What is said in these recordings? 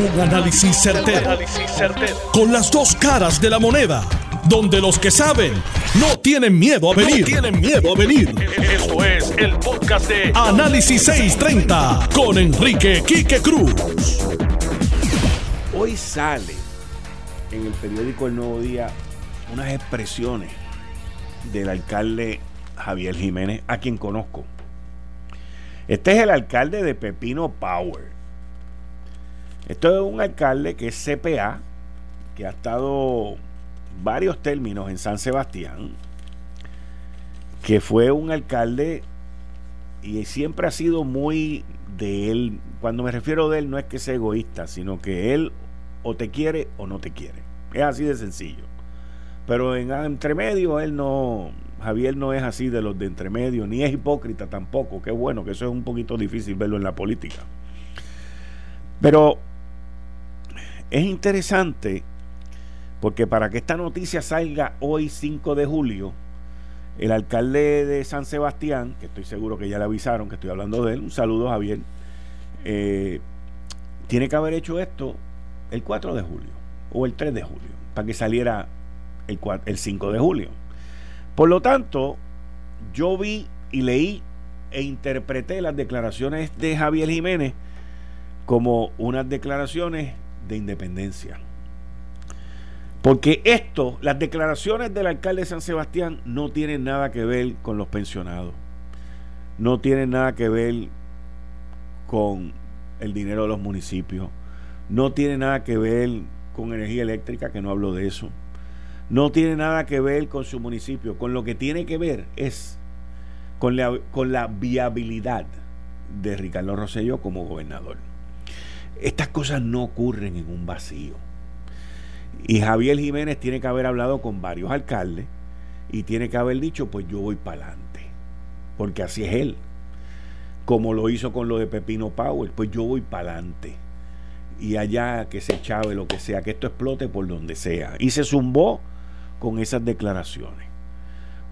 Un análisis certero, Con las dos caras de la moneda. Donde los que saben no tienen miedo a venir. tienen miedo a venir. Esto es el podcast de Análisis 630 con Enrique Quique Cruz. Hoy sale en el periódico El Nuevo Día unas expresiones del alcalde Javier Jiménez, a quien conozco. Este es el alcalde de Pepino Power. Esto es un alcalde que es CPA, que ha estado varios términos en San Sebastián, que fue un alcalde y siempre ha sido muy de él. Cuando me refiero de él no es que sea egoísta, sino que él o te quiere o no te quiere. Es así de sencillo. Pero en entremedio él no, Javier no es así de los de entremedio, ni es hipócrita tampoco. Qué bueno, que eso es un poquito difícil verlo en la política. Pero es interesante porque para que esta noticia salga hoy 5 de julio, el alcalde de San Sebastián, que estoy seguro que ya le avisaron que estoy hablando de él, un saludo Javier, eh, tiene que haber hecho esto el 4 de julio o el 3 de julio, para que saliera el, el 5 de julio. Por lo tanto, yo vi y leí e interpreté las declaraciones de Javier Jiménez como unas declaraciones de independencia. Porque esto, las declaraciones del alcalde de San Sebastián no tienen nada que ver con los pensionados. No tienen nada que ver con el dinero de los municipios. No tiene nada que ver con energía eléctrica, que no hablo de eso. No tiene nada que ver con su municipio. Con lo que tiene que ver es con la, con la viabilidad de Ricardo Rosselló como gobernador. Estas cosas no ocurren en un vacío. Y Javier Jiménez tiene que haber hablado con varios alcaldes y tiene que haber dicho, pues yo voy para adelante. Porque así es él. Como lo hizo con lo de Pepino Power, pues yo voy para adelante. Y allá que se chave lo que sea, que esto explote por donde sea. Y se zumbó con esas declaraciones.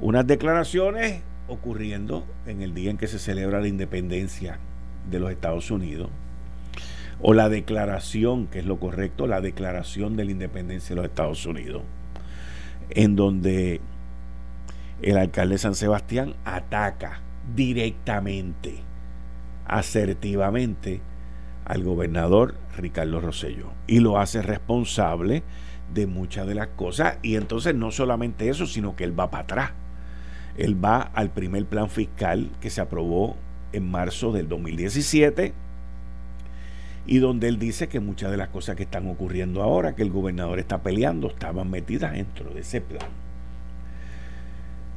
Unas declaraciones ocurriendo en el día en que se celebra la independencia de los Estados Unidos, o la declaración, que es lo correcto, la declaración de la independencia de los Estados Unidos, en donde el alcalde de San Sebastián ataca directamente, asertivamente, al gobernador Ricardo Rosselló y lo hace responsable de muchas de las cosas y entonces no solamente eso, sino que él va para atrás. Él va al primer plan fiscal que se aprobó en marzo del 2017 y donde él dice que muchas de las cosas que están ocurriendo ahora, que el gobernador está peleando, estaban metidas dentro de ese plan.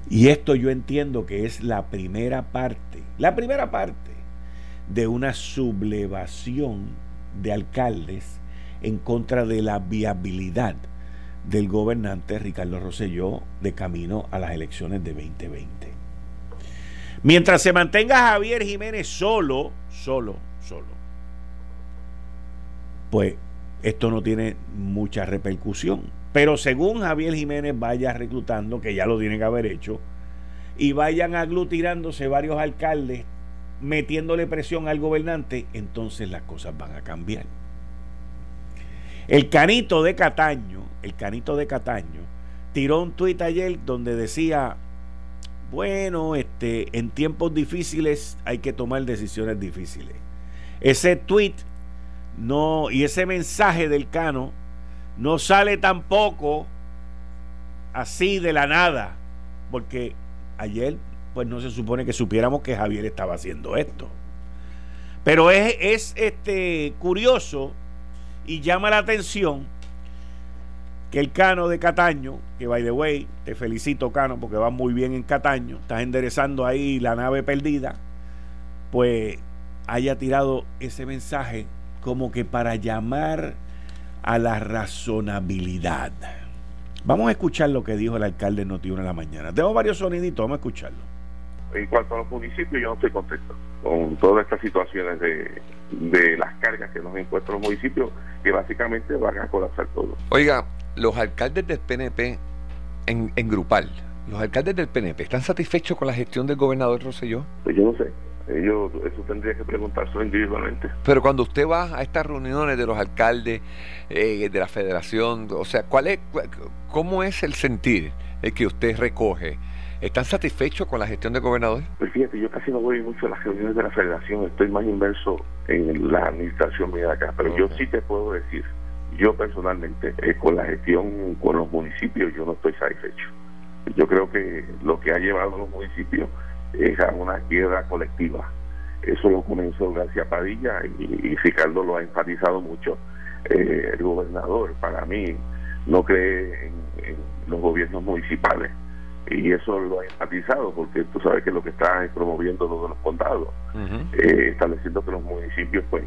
Y esto yo entiendo que es la primera parte, la primera parte de una sublevación de alcaldes en contra de la viabilidad del gobernante Ricardo Rosselló de camino a las elecciones de 2020. Mientras se mantenga Javier Jiménez solo, solo, solo, pues esto no tiene mucha repercusión. Pero según Javier Jiménez vaya reclutando, que ya lo tiene que haber hecho, y vayan aglutinándose varios alcaldes metiéndole presión al gobernante, entonces las cosas van a cambiar. El canito de Cataño, el canito de Cataño, tiró un tuit ayer donde decía, bueno, este, en tiempos difíciles hay que tomar decisiones difíciles. Ese tuit no, y ese mensaje del Cano no sale tampoco así de la nada, porque ayer pues no se supone que supiéramos que Javier estaba haciendo esto. Pero es, es este curioso y llama la atención que el Cano de Cataño, que by the way, te felicito Cano porque va muy bien en Cataño, estás enderezando ahí la nave perdida, pues haya tirado ese mensaje como que para llamar a la razonabilidad. Vamos a escuchar lo que dijo el alcalde Noti en la mañana. Tengo varios soniditos, vamos a escucharlo. En cuanto a los municipios, yo no estoy contento con todas estas situaciones de, de las cargas que nos han impuesto los municipios, que básicamente van a colapsar todo. Oiga, los alcaldes del PNP en, en grupal, ¿los alcaldes del PNP están satisfechos con la gestión del gobernador Rosselló? Pues yo no sé Ellos, eso tendría que preguntarse individualmente. Pero cuando usted va a estas reuniones de los alcaldes eh, de la federación, o sea, ¿cuál es, ¿cómo es el sentir que usted recoge? ¿Están satisfechos con la gestión del gobernador? Pues fíjate, yo casi no voy mucho a las reuniones de la federación, estoy más inmerso en la administración mía de acá, pero yo sí te puedo decir, yo personalmente, eh, con la gestión con los municipios, yo no estoy satisfecho. Yo creo que lo que ha llevado a los municipios es a una quiebra colectiva. Eso lo comenzó García Padilla y, Ricardo lo ha enfatizado mucho. Eh, el gobernador, para mí, no cree en, los gobiernos municipales y eso lo ha enfatizado porque tú sabes que lo que está promoviendo lo de los condados, eh, estableciendo que los municipios pues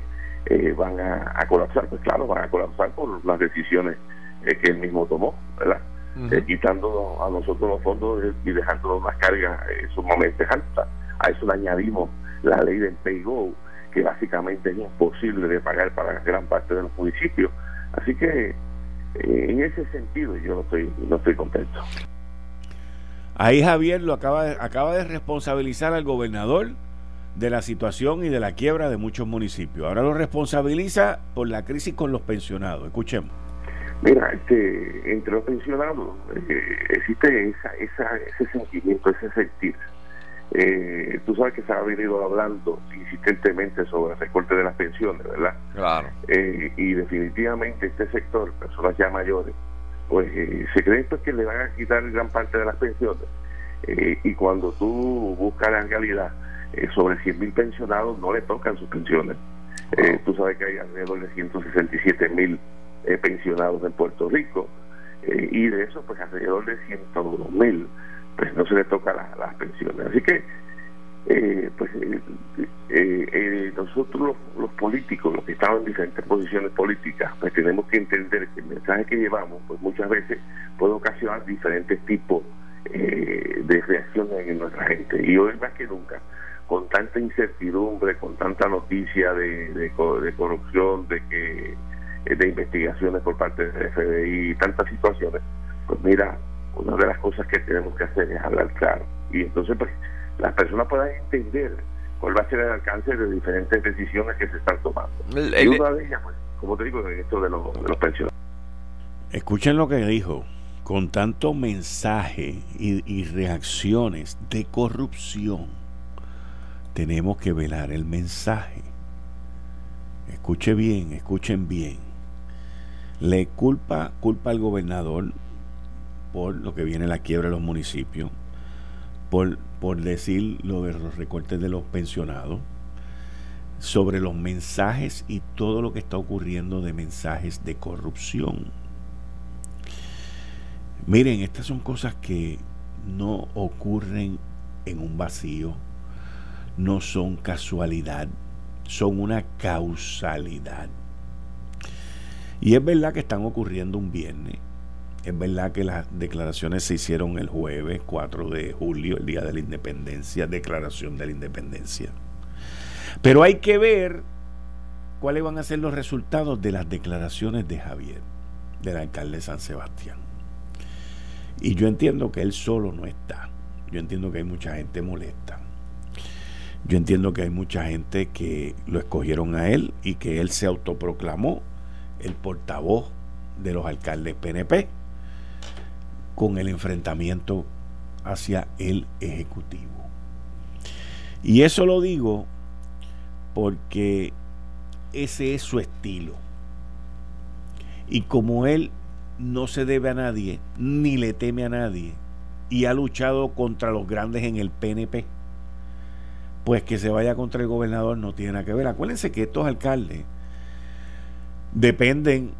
eh, van a, colapsar, pues claro, van a colapsar por las decisiones que él mismo tomó, ¿verdad? Eh, quitando a nosotros los fondos y dejándonos las cargas sumamente altas. A eso le añadimos la ley del pay que básicamente es imposible de pagar para gran parte de los municipios. Así que eh, en ese sentido yo no estoy, no estoy contento. Ahí Javier lo acaba acaba de responsabilizar al gobernador de la situación y de la quiebra de muchos municipios. Ahora lo responsabiliza por la crisis con los pensionados. Escuchemos. Mira, este, entre los pensionados eh, existe esa, esa, ese sentimiento, ese sentir. Eh, tú sabes que se ha venido hablando insistentemente sobre el recorte de las pensiones, ¿verdad? Claro. Eh, y definitivamente este sector, personas ya mayores, pues se cree pues, que le van a quitar gran parte de las pensiones. y cuando tú buscas la realidad, sobre 100 mil pensionados no le tocan sus pensiones. tú sabes que hay alrededor de 167 mil eh, pensionados en Puerto Rico eh, y de eso pues alrededor de 102 mil pues no se le toca las pensiones. Así que eh, pues nosotros los, políticos los que estamos en diferentes posiciones políticas pues tenemos que entender que el mensaje que llevamos pues muchas veces puede ocasionar diferentes tipos de reacciones en nuestra gente. Y hoy más que nunca con tanta incertidumbre, con tanta noticia de, de corrupción, de que eh, de investigaciones por parte del FBI y tantas situaciones, pues mira, una de las cosas que tenemos que hacer es hablar claro. Y entonces, pues, las personas puedan entender cuál va a ser el alcance de diferentes decisiones que se están tomando. y una de ellas, pues, como te digo, en esto de los, de los pensionados. Escuchen lo que dijo. Con tanto mensaje y, y reacciones de corrupción, tenemos que velar el mensaje. Escuche bien, escuchen bien le culpa, culpa al gobernador por lo que viene la quiebra de los municipios, por, por decir lo de los recortes de los pensionados, sobre los mensajes y todo lo que está ocurriendo de mensajes de corrupción. Miren, estas son cosas que no ocurren en un vacío, no son casualidad, son una causalidad. Y es verdad que están ocurriendo un viernes. Es verdad que las declaraciones se hicieron el jueves 4 de julio, el día de la independencia, declaración de la independencia. Pero hay que ver cuáles van a ser los resultados de las declaraciones de Javier, del alcalde de San Sebastián. Y yo entiendo que él solo no está. Yo entiendo que hay mucha gente molesta. Yo entiendo que hay mucha gente que lo escogieron a él y que él se autoproclamó el portavoz de los alcaldes PNP con el enfrentamiento hacia el Ejecutivo. Y eso lo digo porque ese es su estilo. Y como él no se debe a nadie, ni le teme a nadie, y ha luchado contra los grandes en el PNP, pues que se vaya contra el gobernador no tiene nada que ver. Acuérdense que estos alcaldes dependen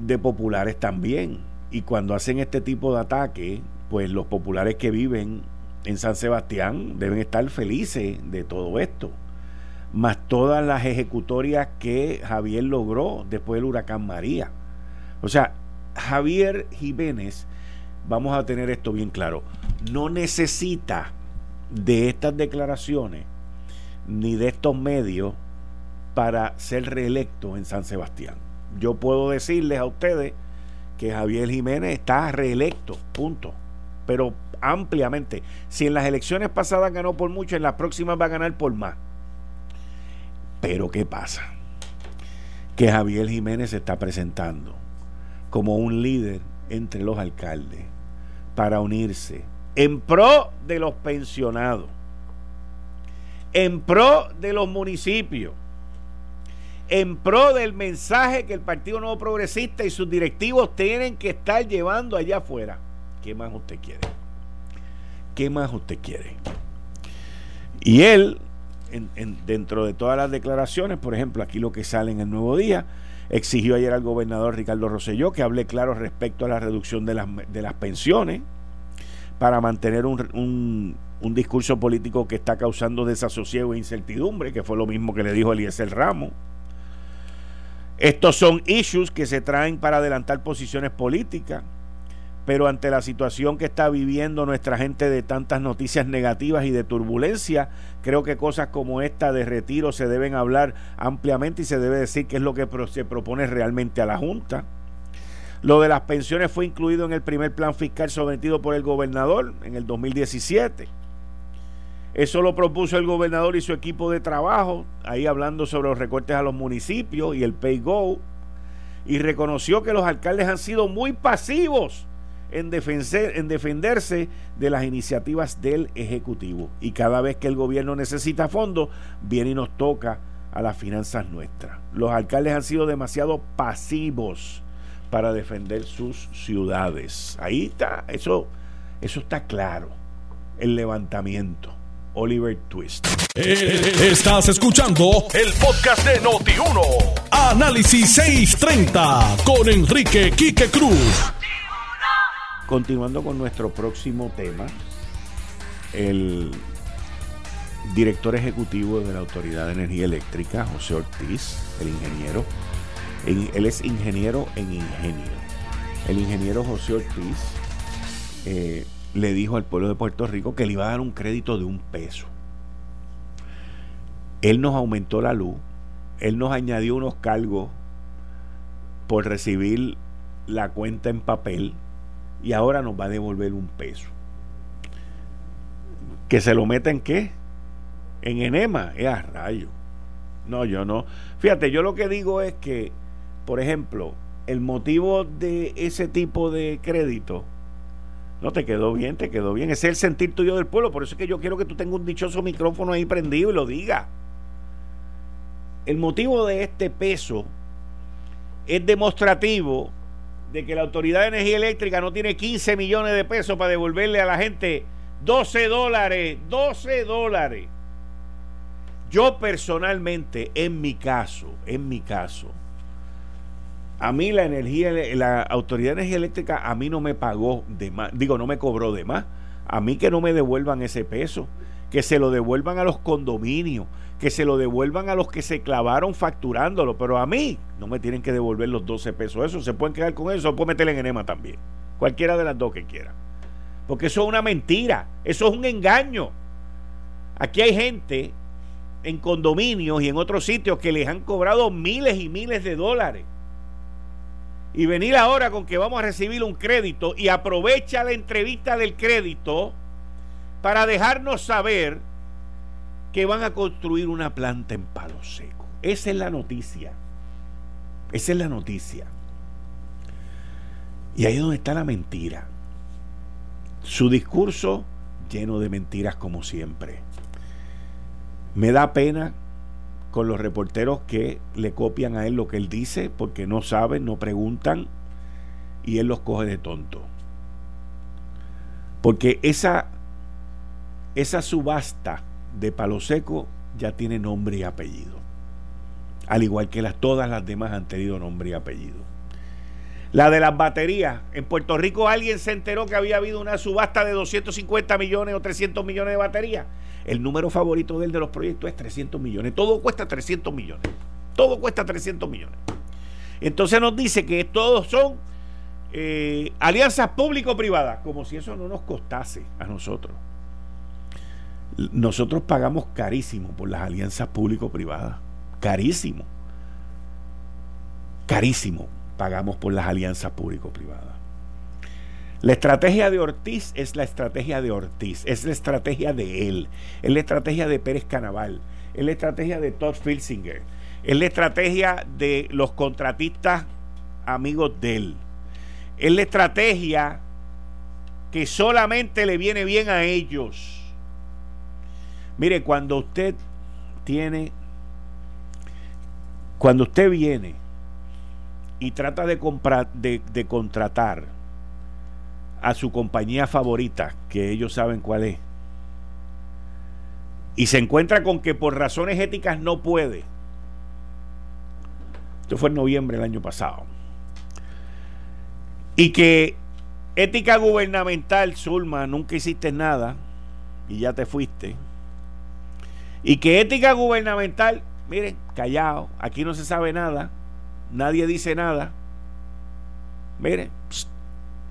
de populares también. Y cuando hacen este tipo de ataque, pues los populares que viven en San Sebastián deben estar felices de todo esto. Más todas las ejecutorias que Javier logró después del huracán María. O sea, Javier Jiménez, vamos a tener esto bien claro, no necesita de estas declaraciones ni de estos medios para ser reelecto en San Sebastián. Yo puedo decirles a ustedes que Javier Jiménez está reelecto, punto. pero ampliamente. Si en las elecciones pasadas ganó por mucho, en las próximas va a ganar por más. Pero ¿qué pasa? Que Javier Jiménez se está presentando como un líder entre los alcaldes para unirse en pro de los pensionados, en pro de los municipios, en pro del mensaje que el Partido Nuevo Progresista y sus directivos tienen que estar llevando allá afuera. ¿Qué más usted quiere? ¿Qué más usted quiere? Y él, dentro de todas las declaraciones, por ejemplo, aquí lo que sale en el Nuevo Día, exigió ayer al gobernador Ricardo Rosselló que hable claro respecto a la reducción de las, de las pensiones para mantener un, un, discurso político que está causando desasosiego e incertidumbre, que fue lo mismo que le dijo Eliezer Ramos. Estos son issues que se traen para adelantar posiciones políticas, pero ante la situación que está viviendo nuestra gente de tantas noticias negativas y de turbulencia, creo que cosas como esta de retiro se deben hablar ampliamente y se debe decir qué es lo que se propone realmente a la Junta. Lo de las pensiones fue incluido en el primer plan fiscal sometido por el gobernador en el 2017. Eso lo propuso el gobernador y su equipo de trabajo, ahí hablando sobre los recortes a los municipios y el pay go, y reconoció que los alcaldes han sido muy pasivos en, en defenderse de las iniciativas del Ejecutivo. Y cada vez que el gobierno necesita fondos, viene y nos toca a las finanzas nuestras. Los alcaldes han sido demasiado pasivos para defender sus ciudades. Ahí está, eso, eso está claro. El levantamiento. Oliver Twist. Estás escuchando el podcast de Noti1. Análisis 630 con Enrique Quique Cruz. Continuando con nuestro próximo tema, el director ejecutivo de la Autoridad de Energía Eléctrica, José Ortiz, el ingeniero, él es ingeniero en ingenio. El ingeniero José Ortiz eh, le dijo al pueblo de Puerto Rico que le iba a dar un crédito de un peso. Él nos aumentó la luz, él nos añadió unos cargos por recibir la cuenta en papel y ahora nos va a devolver un peso. ¿Que se lo meta en qué? En enema, es a rayo. No, yo no. Fíjate, yo lo que digo es que por ejemplo, el motivo de ese tipo de crédito, no te quedó bien, te quedó bien. Ese es el sentir tuyo del pueblo. Por eso es que yo quiero que tú tengas un dichoso micrófono ahí prendido y lo diga. El motivo de este peso es demostrativo de que la Autoridad de Energía Eléctrica no tiene 15 millones de pesos para devolverle a la gente 12 dólares, 12 dólares. Yo personalmente, en mi caso, en mi caso, a mí la energía, la Autoridad de Energía Eléctrica a mí no me pagó de más, digo, no me cobró de más. A mí que no me devuelvan ese peso, que se lo devuelvan a los condominios, que se lo devuelvan a los que se clavaron facturándolo, pero a mí no me tienen que devolver los 12 pesos. Eso se pueden quedar con eso, pueden meterle en enema también. Cualquiera de las dos que quiera. Porque eso es una mentira, eso es un engaño. Aquí hay gente en condominios y en otros sitios que les han cobrado miles y miles de dólares y venir ahora con que vamos a recibir un crédito y aprovecha la entrevista del crédito para dejarnos saber que van a construir una planta en Palo Seco. Esa es la noticia. Esa es la noticia. Y ahí es donde está la mentira. Su discurso lleno de mentiras como siempre. Me da pena con los reporteros que le copian a él lo que él dice porque no saben, no preguntan y él los coge de tonto. Porque esa, esa subasta de Palo Seco ya tiene nombre y apellido. Al igual que las, todas las demás han tenido nombre y apellido. La de las baterías. En Puerto Rico alguien se enteró que había habido una subasta de 250 millones o 300 millones de baterías. El número favorito de él de los proyectos es 300 millones. Todo cuesta 300 millones. Todo cuesta 300 millones. Entonces nos dice que todos son eh, alianzas público-privadas, como si eso no nos costase a nosotros. Nosotros pagamos carísimo por las alianzas público-privadas. Carísimo. Carísimo pagamos por las alianzas público-privadas. La estrategia de Ortiz es la estrategia de Ortiz, es la estrategia de él, es la estrategia de Pérez Canaval, es la estrategia de Todd Filsinger, es la estrategia de los contratistas amigos de él, es la estrategia que solamente le viene bien a ellos. Mire, cuando usted tiene, cuando usted viene y trata de, comprar, de, de contratar a su compañía favorita, que ellos saben cuál es, y se encuentra con que por razones éticas no puede. Esto fue en noviembre del año pasado. Y que ética gubernamental, Zulma, nunca hiciste nada y ya te fuiste. Y que ética gubernamental, miren, callado, aquí no se sabe nada, nadie dice nada. Miren,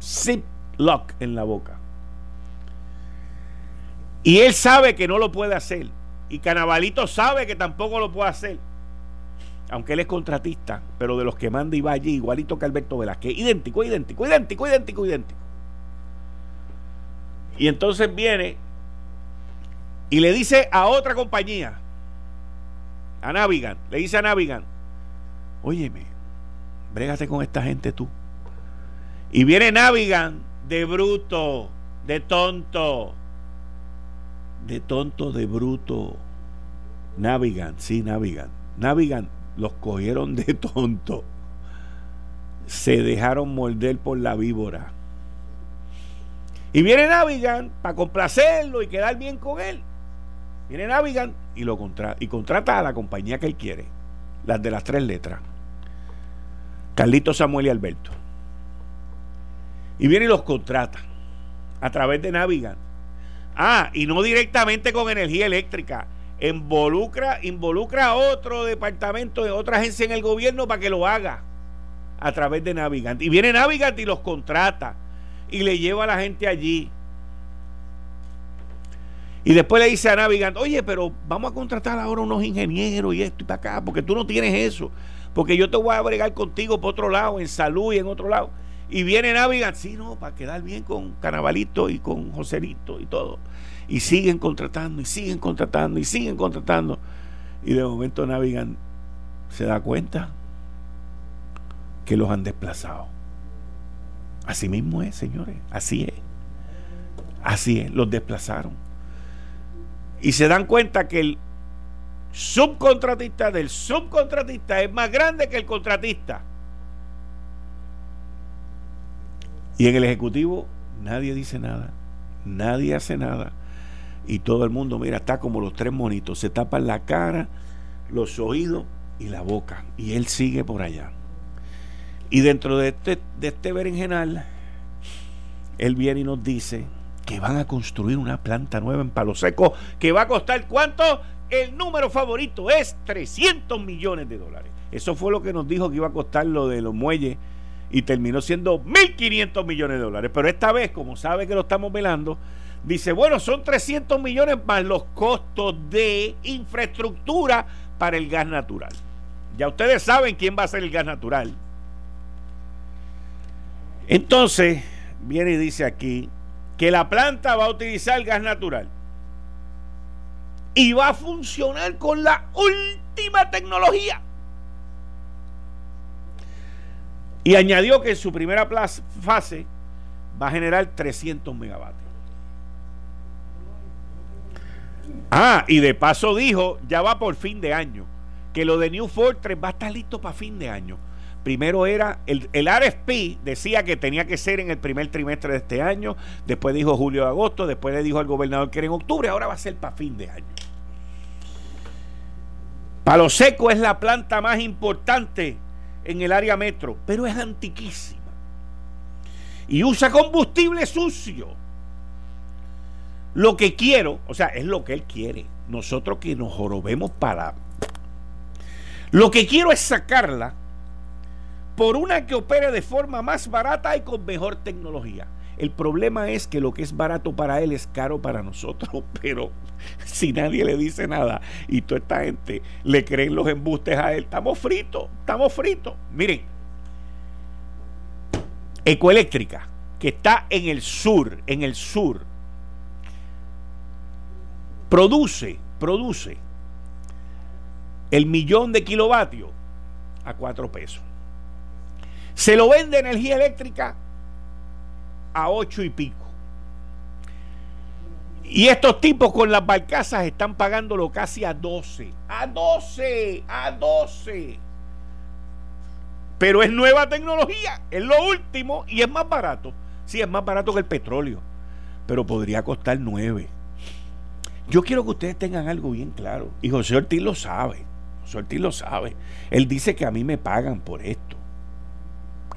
zip lock en la boca. Y él sabe que no lo puede hacer. Y Canabalito sabe que tampoco lo puede hacer. Aunque él es contratista, pero de los que manda y va allí, igualito que Alberto Velázquez. Idéntico, idéntico, idéntico, idéntico, idéntico. Y entonces viene y le dice a otra compañía, a Navigan, le dice a Navigan, óyeme, brégate con esta gente tú. Y viene Navigan de bruto, de tonto, de tonto, de bruto. Navigan, sí, Navigan. Navigan los cogieron de tonto. Se dejaron morder por la víbora. Y viene Navigan para complacerlo y quedar bien con él. Viene Navigan y lo contrata, y contrata a la compañía que él quiere, las de las tres letras. Carlito Samuel y Alberto. Y viene y los contrata a través de Navigan. Ah, y no directamente con energía eléctrica. Involucra, involucra a otro departamento, de otra agencia en el gobierno para que lo haga a través de Navigant. Y viene Navigant y los contrata y le lleva a la gente allí. Y después le dice a Navigant, oye, pero vamos a contratar ahora unos ingenieros y esto y para acá, porque tú no tienes eso. Porque yo te voy a bregar contigo por otro lado, en salud y en otro lado. Y viene Navigant, sí, no, para quedar bien con Canabalito y con Joselito y todo. Y siguen contratando, y siguen contratando, y siguen contratando. Y de momento Navigant se da cuenta que los han desplazado. Así mismo es, señores. Así es. Así es. Los desplazaron. Y se dan cuenta que el subcontratista del subcontratista es más grande que el contratista. Y en el Ejecutivo nadie dice nada. Nadie hace nada. Y todo el mundo, mira, está como los tres monitos. Se tapan la cara, los oídos y la boca. Y él sigue por allá. Y dentro de este, de este berenjenal, él viene y nos dice que van a construir una planta nueva en Palo Seco que va a costar cuánto? El número favorito es 300 millones de dólares. Eso fue lo que nos dijo que iba a costar lo de los muelles y terminó siendo 1.500 millones de dólares. Pero esta vez, como sabe que lo estamos velando, dice, bueno, son 300 millones más los costos de infraestructura para el gas natural. Ya ustedes saben quién va a ser el gas natural. Entonces, viene y dice aquí que la planta va a utilizar gas natural y va a funcionar con la última tecnología. Y añadió que en su primera fase va a generar 300 megavatios. Ah, y de paso dijo, ya va por fin de año, que lo de New Fortress va a estar listo para fin de año. Primero era, el, el RFP decía que tenía que ser en el primer trimestre de este año, después dijo julio de agosto, después le dijo al gobernador que era en octubre, ahora va a ser para fin de año. Palo Seco es la planta más importante en el área metro, pero es antiquísima. Y usa combustible sucio. Lo que quiero, o sea, es lo que él quiere. Nosotros que nos jorobemos para... Lo que quiero es sacarla por una que opere de forma más barata y con mejor tecnología. El problema es que lo que es barato para él es caro para nosotros, pero si nadie le dice nada y toda esta gente le creen los embustes a él, estamos fritos, estamos fritos. Miren, Ecoeléctrica que está en el sur, en el sur, produce, produce el millón de kilovatios a cuatro pesos. Se lo vende energía eléctrica a ocho y pico. Y estos tipos con las barcazas están pagándolo casi a 12. A 12, a 12. Pero es nueva tecnología, es lo último y es más barato. Sí, es más barato que el petróleo, pero podría costar 9. Yo quiero que ustedes tengan algo bien claro. Y José Ortiz lo sabe. José Ortiz lo sabe. Él dice que a mí me pagan por esto.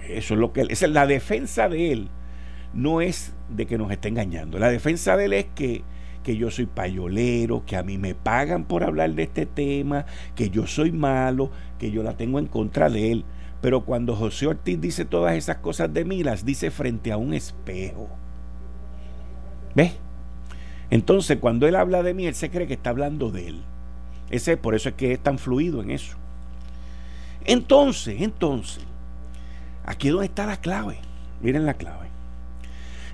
Eso es lo que él. es la defensa de él no es de que nos esté engañando. La defensa de él es que, que yo soy payolero, que a mí me pagan por hablar de este tema, que yo soy malo, que yo la tengo en contra de él. Pero cuando José Ortiz dice todas esas cosas de mí, las dice frente a un espejo. ¿Ves? Entonces, cuando él habla de mí, él se cree que está hablando de él. Ese, por eso es que es tan fluido en eso. Entonces, entonces, aquí es donde está la clave. Miren la clave.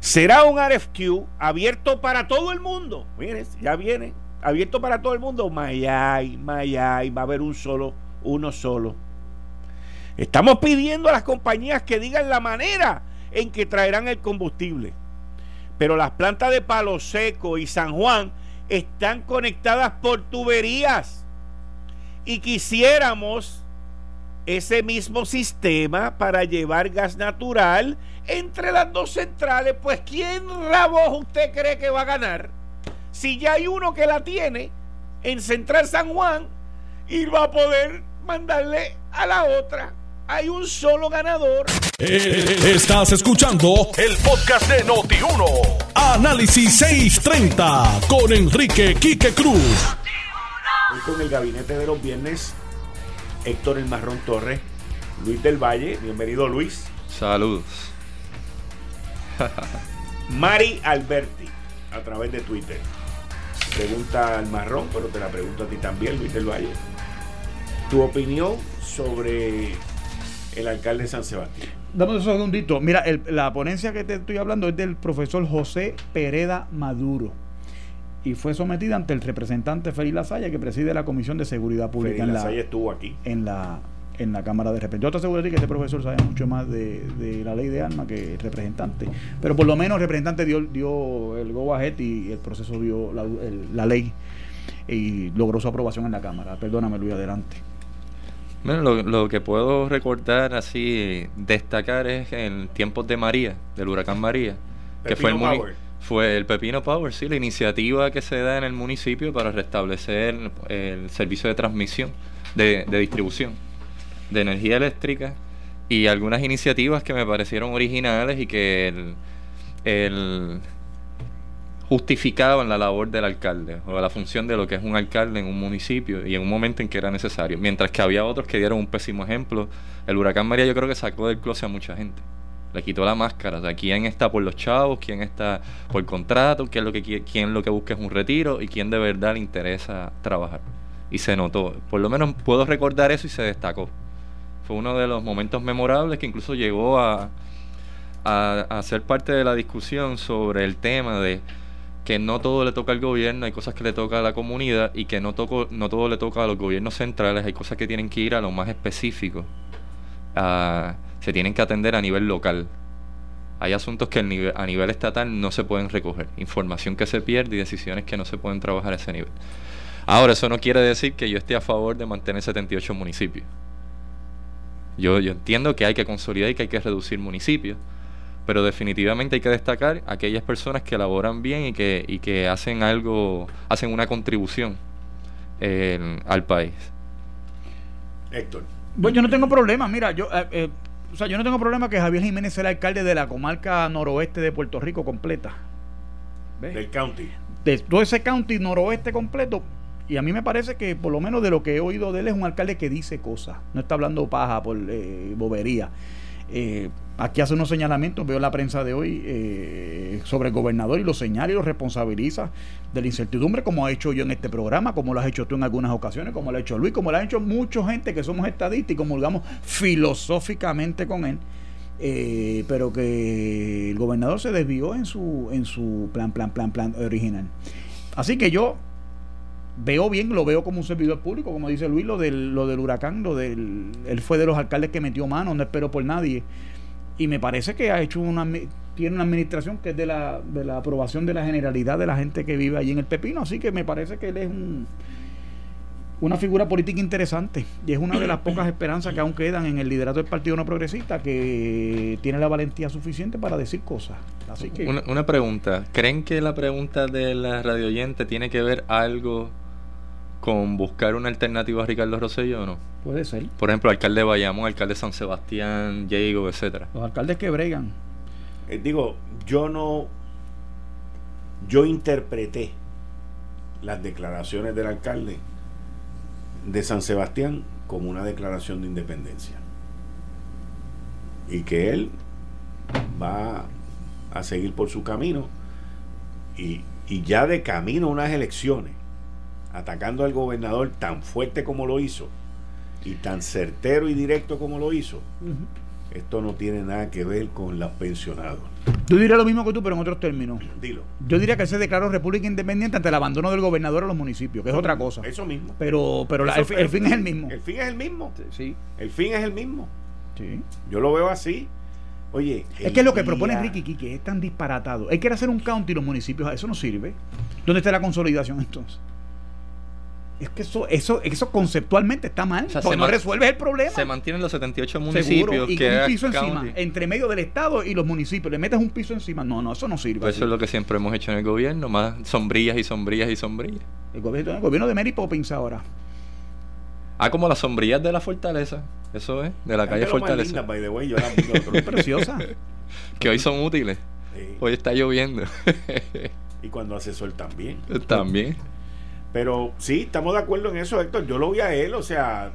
Será un RFQ abierto para todo el mundo. Miren, ya viene. Abierto para todo el mundo. Mayay, Mayay, va a haber un solo, uno solo. Estamos pidiendo a las compañías que digan la manera en que traerán el combustible. Pero las plantas de Palo Seco y San Juan están conectadas por tuberías. Y quisiéramos ese mismo sistema para llevar gas natural entre las dos centrales, pues ¿quién rabo usted cree que va a ganar? Si ya hay uno que la tiene en Central San Juan y va a poder mandarle a la otra. Hay un solo ganador. Eh, estás escuchando el podcast de Noti1. Análisis 630 con Enrique Quique Cruz. Hoy con el gabinete de los viernes, Héctor El Marrón Torres, Luis del Valle. Bienvenido, Luis. Saludos. Mari Alberti, a través de Twitter. Pregunta al marrón, pero te la pregunto a ti también, Luis del Valle. Tu opinión sobre el alcalde de San Sebastián. Dame un segundito. Mira, la ponencia que te estoy hablando es del profesor José Pereda Maduro y fue sometida ante el representante Félix Lasaya que preside la Comisión de Seguridad Pública. Félix Lasaya estuvo aquí. En la, en la Cámara de Representantes. Yo te aseguro que este profesor sabe mucho más de, la ley de armas que el representante. Pero por lo menos el representante dio, dio el go ahead y el proceso dio la, la ley y logró su aprobación en la Cámara. Perdóname, Luis, adelante. Bueno, lo, lo, que puedo recordar así, destacar es en tiempos de María, del huracán María, que fue el, fue el Pepino Power, sí, la iniciativa que se da en el municipio para restablecer el servicio de transmisión, de, distribución de energía eléctrica y algunas iniciativas que me parecieron originales y que el, el justificaban la labor del alcalde o la función de lo que es un alcalde en un municipio y en un momento en que era necesario. Mientras que había otros que dieron un pésimo ejemplo. El huracán María yo creo que sacó del closet a mucha gente. Le quitó la máscara. O sea, quién está por los chavos, quién está por contrato, quién lo que, quién busca es un retiro y quién de verdad le interesa trabajar. Y se notó. Por lo menos puedo recordar eso y se destacó. Fue uno de los momentos memorables que incluso llegó a, a, a ser parte de la discusión sobre el tema de que no todo le toca al gobierno, hay cosas que le toca a la comunidad y que no, toco, no todo le toca a los gobiernos centrales, hay cosas que tienen que ir a lo más específico, se tienen que atender a nivel local. Hay asuntos que a nivel estatal no se pueden recoger, información que se pierde y decisiones que no se pueden trabajar a ese nivel. Ahora, eso no quiere decir que yo esté a favor de mantener 78 municipios. Yo, yo entiendo que hay que consolidar y que hay que reducir municipios, pero definitivamente hay que destacar aquellas personas que elaboran bien y que, y que hacen algo, hacen una contribución al país. Héctor. Bueno, yo no tengo problema, mira, yo, eh, eh, o sea, yo no tengo problema que Javier Jiménez sea el alcalde de la comarca noroeste de Puerto Rico completa. Del county. De todo ese county noroeste completo. Y a mí me parece que, por lo menos de lo que he oído de él, es un alcalde que dice cosas. No está hablando paja por eh, bobería. Eh, aquí hace unos señalamientos, veo la prensa de hoy eh, sobre el gobernador y lo señala y lo responsabiliza de la incertidumbre, como ha hecho yo en este programa, como lo has hecho tú en algunas ocasiones, como lo ha hecho Luis, como lo ha hecho mucha gente que somos estadistas y comulgamos filosóficamente con él. eh, pero que el gobernador se desvió en su, en su plan, plan, plan, plan original. Así que yo veo bien, lo veo como un servidor público, como dice Luis, lo del, lo del huracán, lo del, él fue de los alcaldes que metió mano, no espero por nadie. Y me parece que ha hecho una, tiene una administración que es de la, de la aprobación de la generalidad de la gente que vive allí en el Pepino, así que me parece que él es un, una figura política interesante y es una de las pocas esperanzas que aún quedan en el liderato del Partido No Progresista que tiene la valentía suficiente para decir cosas. Así que, una, una pregunta, ¿creen que la pregunta de la radio oyente tiene que ver algo con buscar una alternativa a Ricardo Rosselló o no? Puede ser. Por ejemplo, alcalde de Bayamón, alcalde de San Sebastián, Diego, etcétera. Los alcaldes que bregan. Eh, digo, yo no. Yo interpreté las declaraciones del alcalde de San Sebastián como una declaración de independencia. Y que él va a seguir por su camino y, y ya de camino a unas elecciones atacando al gobernador tan fuerte como lo hizo y tan certero y directo como lo hizo, esto no tiene nada que ver con los pensionados. Yo diría lo mismo que tú, pero en otros términos. Dilo. Yo diría que él se declaró república independiente ante el abandono del gobernador a los municipios, que es otra cosa. Eso mismo. Pero, pero la- el, fi- el fin es el mismo. El fin es el mismo. Sí, El fin es el mismo. sí. Yo lo veo así. Oye, Es que lo que día- propone Ricky Quique es tan disparatado. Él quiere hacer un county los municipios, eso no sirve. ¿Dónde está la consolidación entonces? Es que eso, eso, eso conceptualmente está mal. O sea, porque se no resuelve el problema. Se mantienen los 78 Seguro, municipios y que un piso encima, entre medio del Estado y los municipios. Le metes un piso encima. No, no, eso no sirve. Pues eso es lo que siempre hemos hecho en el gobierno, más sombrillas y sombrillas y sombrillas. el, gobierno, el gobierno de Mary Poppins ahora. Ah, como las sombrillas de la fortaleza. Eso es, de la Es calle de Fortaleza. lindas, by the way, yo las. Preciosa. Que hoy son útiles. Sí. Hoy está lloviendo. Y cuando hace sol también. También. Pero sí, estamos de acuerdo en eso, Héctor. Yo lo vi a él, o sea,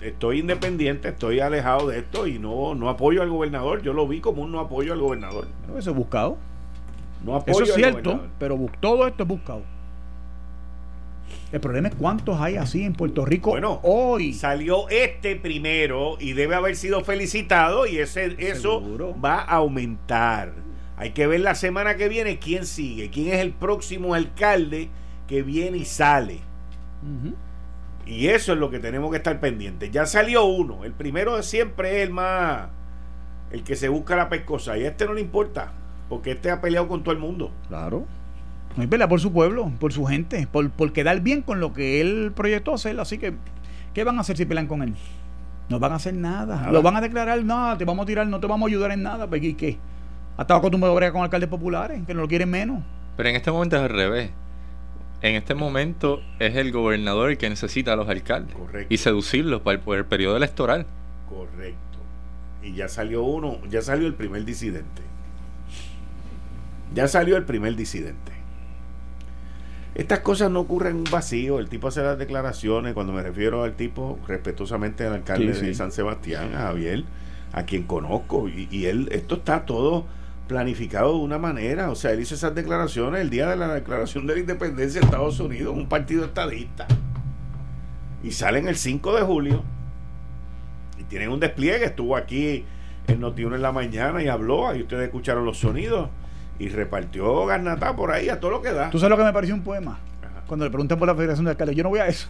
estoy independiente, estoy alejado de esto y no, no apoyo al gobernador. Yo lo vi como un no apoyo al gobernador. Pero eso es buscado. No apoyo Eso es cierto, pero todo esto es buscado. El problema es cuántos hay así en Puerto Rico Bueno, hoy. Salió este primero y debe haber sido felicitado y ese, eso Seguro. va a aumentar. Hay que ver la semana que viene quién sigue, quién es el próximo alcalde que viene y sale. Y eso es lo que tenemos que estar pendientes. Ya salió uno. El primero de siempre es el más. El que se busca la pescosa. Y a este no le importa. Porque este ha peleado con todo el mundo. Claro. No hay pelea por su pueblo, por su gente, por, por quedar bien con lo que él proyectó hacer. Así que, ¿qué van a hacer si pelean con él? No van a hacer nada. Nada. Lo van a declarar, no, te vamos a tirar, no te vamos a ayudar en nada. pues, ¿Y qué? Ha estado acostumbrado a bregar con alcaldes populares, que no lo quieren menos. Pero en este momento es al revés. En este momento es el gobernador el que necesita a los alcaldes. Correcto. Y seducirlos para el, por el periodo electoral. Correcto. Y ya salió uno. Ya salió el primer disidente. Ya salió el primer disidente. Estas cosas no ocurren en un vacío. El tipo hace las declaraciones. Cuando me refiero al tipo, respetuosamente al alcalde Sí, de. San Sebastián, a Javier, a quien conozco. Y, y él, esto está todo planificado de una manera. O sea, él hizo esas declaraciones el día de la declaración de la independencia de Estados Unidos, un partido estadista. Y salen el 5 de julio. Y tienen un despliegue. Estuvo aquí en Notiuno en la mañana y habló. Ahí ustedes escucharon los sonidos. Y repartió garnata por ahí a todo lo que da. ¿Tú sabes lo que me pareció un poema? Ajá. Cuando le preguntan por la Federación de Alcaldes, yo no voy a eso.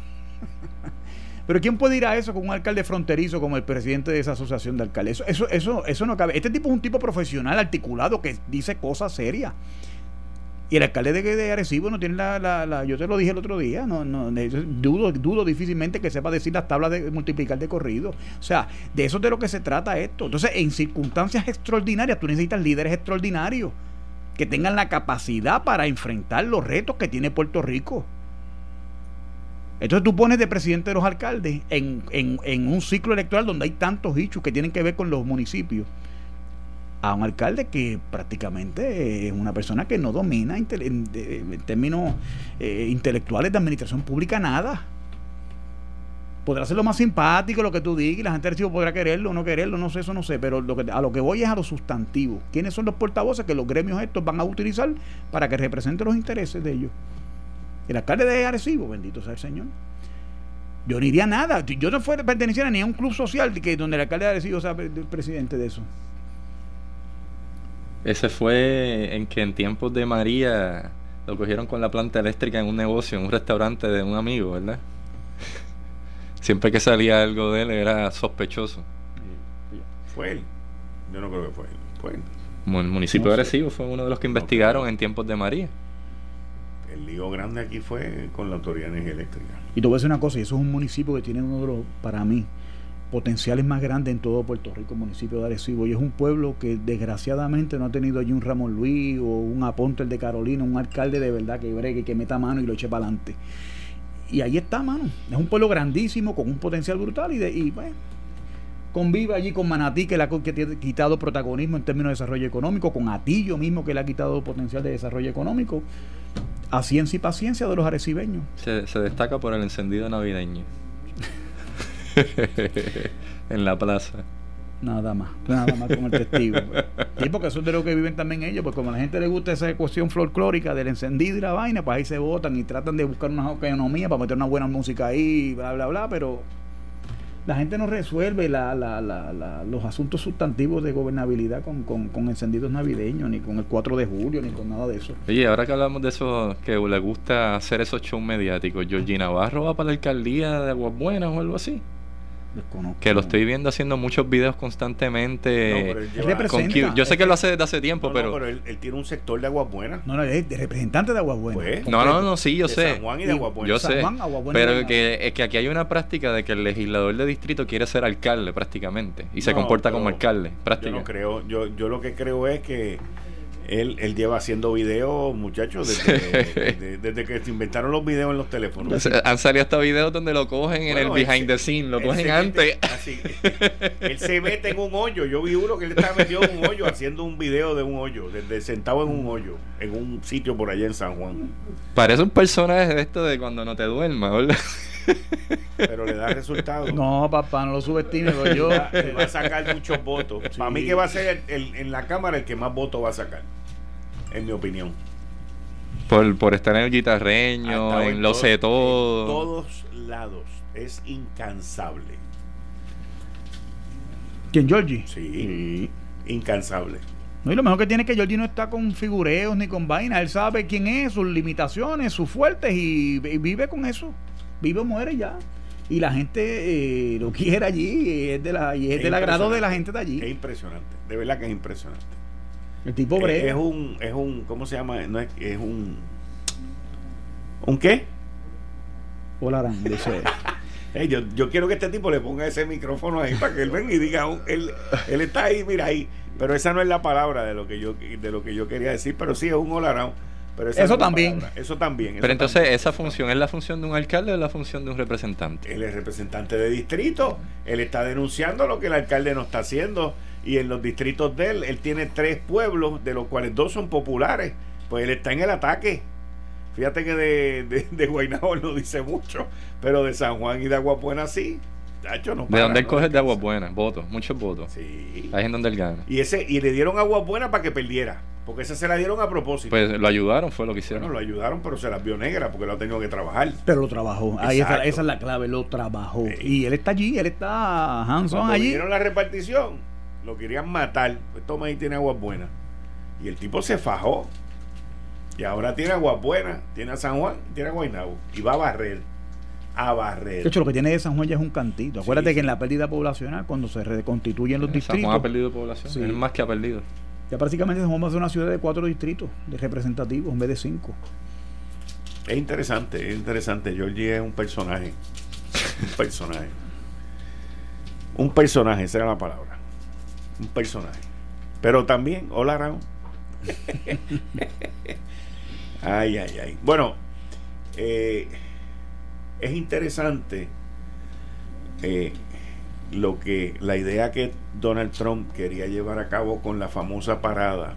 Pero ¿quién puede ir a eso con un alcalde fronterizo como el presidente de esa asociación de alcaldes? Eso, eso, eso, no cabe. Este tipo es un tipo profesional, articulado, que dice cosas serias. Y el alcalde de, de Arecibo no tiene la, la, la- Yo te lo dije el otro día, no, no, dudo, dudo difícilmente que sepa decir las tablas de multiplicar de corrido. O sea, de eso es de lo que se trata esto. Entonces, en circunstancias extraordinarias, tú necesitas líderes extraordinarios que tengan la capacidad para enfrentar los retos que tiene Puerto Rico. Entonces tú pones de presidente de los alcaldes en, un ciclo electoral donde hay tantos hechos que tienen que ver con los municipios a un alcalde que prácticamente es una persona que no domina en, términos eh, intelectuales de administración pública nada. Podrá ser lo más simpático, lo que tú digas, y la gente del podrá quererlo o no quererlo, no sé, eso no sé, pero lo que, a lo que voy es a lo sustantivo. ¿Quiénes son los portavoces que los gremios estos van a utilizar para que representen los intereses de ellos? El alcalde de Arecibo, bendito sea el Señor. Yo no iría a nada. Yo no fuera perteneciera ni a un club social que donde el alcalde de Arecibo sea pre- presidente de eso. Ese fue en que en tiempos de María lo cogieron con la planta eléctrica en un negocio, en un restaurante de un amigo, ¿verdad? Siempre que salía algo de él era sospechoso. Fue él. Yo no creo que fue él. Fue él. El municipio de Arecibo fue uno de los que investigaron en tiempos de María. El lío grande aquí fue con la Autoridad de Energía Eléctrica. Y te voy a decir una cosa, y eso es un municipio que tiene uno de los, para mí, potenciales más grandes en todo Puerto Rico, municipio de Arecibo. Y es un pueblo que desgraciadamente no ha tenido allí un Ramón Luis o un Aponte el de Carolina, un alcalde de verdad que bregue, que meta mano y lo eche para adelante. Y ahí está, mano. Es un pueblo grandísimo, con un potencial brutal y, de, y bueno, convive allí con Manatí, que le ha quitado protagonismo en términos de desarrollo económico, con Atillo mismo, que le ha quitado potencial de desarrollo económico. A ciencia y paciencia de los arecibeños. Se, se destaca por el encendido navideño. en la plaza. Nada más, nada más con el testigo. Y porque eso es de lo que viven también ellos, pues como a la gente le gusta esa cuestión folclórica del encendido y la vaina, pues ahí se votan y tratan de buscar una economía para meter una buena música ahí, bla, bla, bla, pero la gente no resuelve la, la, la, los asuntos sustantivos de gobernabilidad con, con, encendidos navideños, ni con el 4 de julio, ni con nada de eso. Oye, ahora que hablamos de eso, que le gusta hacer esos shows mediáticos, ¿Georgina Navarro va para la alcaldía de Aguas Buenas o algo así? Que lo estoy viendo haciendo muchos videos constantemente. yo sé que lo hace desde hace tiempo, pero. pero él, tiene un sector de Aguas Buenas. No, no, es de representante de Aguas Buenas. Pues, no, no, no, sí, yo sé. San Juan y de Aguas Buenas. Yo sé. pero que, es que aquí hay una práctica de que el legislador de distrito quiere ser alcalde prácticamente y se comporta como alcalde. Práctica. Yo no creo. Yo, yo lo que creo es que él, él lleva haciendo videos, muchachos, desde, desde, que se inventaron los videos en los teléfonos. Han salido hasta videos donde lo cogen en el behind the scene, lo cogen antes. él se mete en un hoyo. Yo vi uno que él estaba metido en un hoyo haciendo un video de un hoyo, desde sentado en un hoyo, en un sitio por allá en San Juan. Parece un personaje de esto de cuando no te duermas, ¿verdad? Pero le da resultados. No, papá, no lo subestime. Yo va, a sacar muchos votos. Para mí que va a ser en la Cámara el que más votos va a sacar en mi opinión. Por, por estar en el guitarreño, en, lo sé todo. En todos lados. Es incansable. ¿Quién, Georgie? Sí, Incansable. No, y lo mejor que tiene es que Georgie no está con figureos ni con vainas. Él sabe quién es, sus limitaciones, sus fuertes y, vive con eso. Vive o muere ya. Y la gente eh, lo quiere allí y es, de la, y es del agrado de la gente de allí. Es impresionante. De verdad que es impresionante. El tipo. Es, un, es un, ¿cómo se llama? No es, es un, ¿un qué? Volarán, dice. yo, yo quiero que este tipo le ponga ese micrófono ahí para que él venga y diga, él, él está ahí, mira ahí. Pero esa no es la palabra de lo que yo, de lo que yo quería decir, pero sí es un holarán. Pero eso, también. eso también. pero entonces, ¿esa función es la función de un alcalde o es la función de un representante? Él es representante de distrito. Él está denunciando lo que el alcalde no está haciendo y en los distritos de él, él tiene tres pueblos, de los cuales dos son populares, pues él está en el ataque. Fíjate que de, de, de Guaynabo no dice mucho, pero de San Juan y de Aguapuena sí. no ¿De dónde él coge de Aguapuena? Votos, muchos votos. Sí. Ahí es donde él gana. Y, ese, y le dieron Aguapuena para que perdiera. Porque esa se la dieron a propósito. Pues lo ayudaron, fue lo que hicieron. Bueno, lo ayudaron, pero se la vio negra porque lo ha tenido que trabajar. Pero lo trabajó. Ahí esa es la clave, lo trabajó. Y él está allí, él está Hanson allí. Cuando la repartición, lo querían matar. Pues toma ahí tiene agua buena. Y el tipo se fajó. Y ahora tiene agua buena, tiene a San Juan, tiene a Guaynabo. Y va a barrer. A barrer. De hecho, lo que tiene de San Juan ya es un cantito. Acuérdate que en la pérdida poblacional, cuando se reconstituyen los distritos. San Juan ha perdido población. Es más que ha perdido. Ya prácticamente San Juan va a ser una ciudad de cuatro distritos de representativos en vez de cinco. Es interesante, es interesante. Georgie es un personaje. un personaje. Un personaje, esa era la palabra un personaje. Pero también, hola Raúl. ay, ay, ay. Bueno, eh, es interesante eh, lo que la idea que Donald Trump quería llevar a cabo con la famosa parada.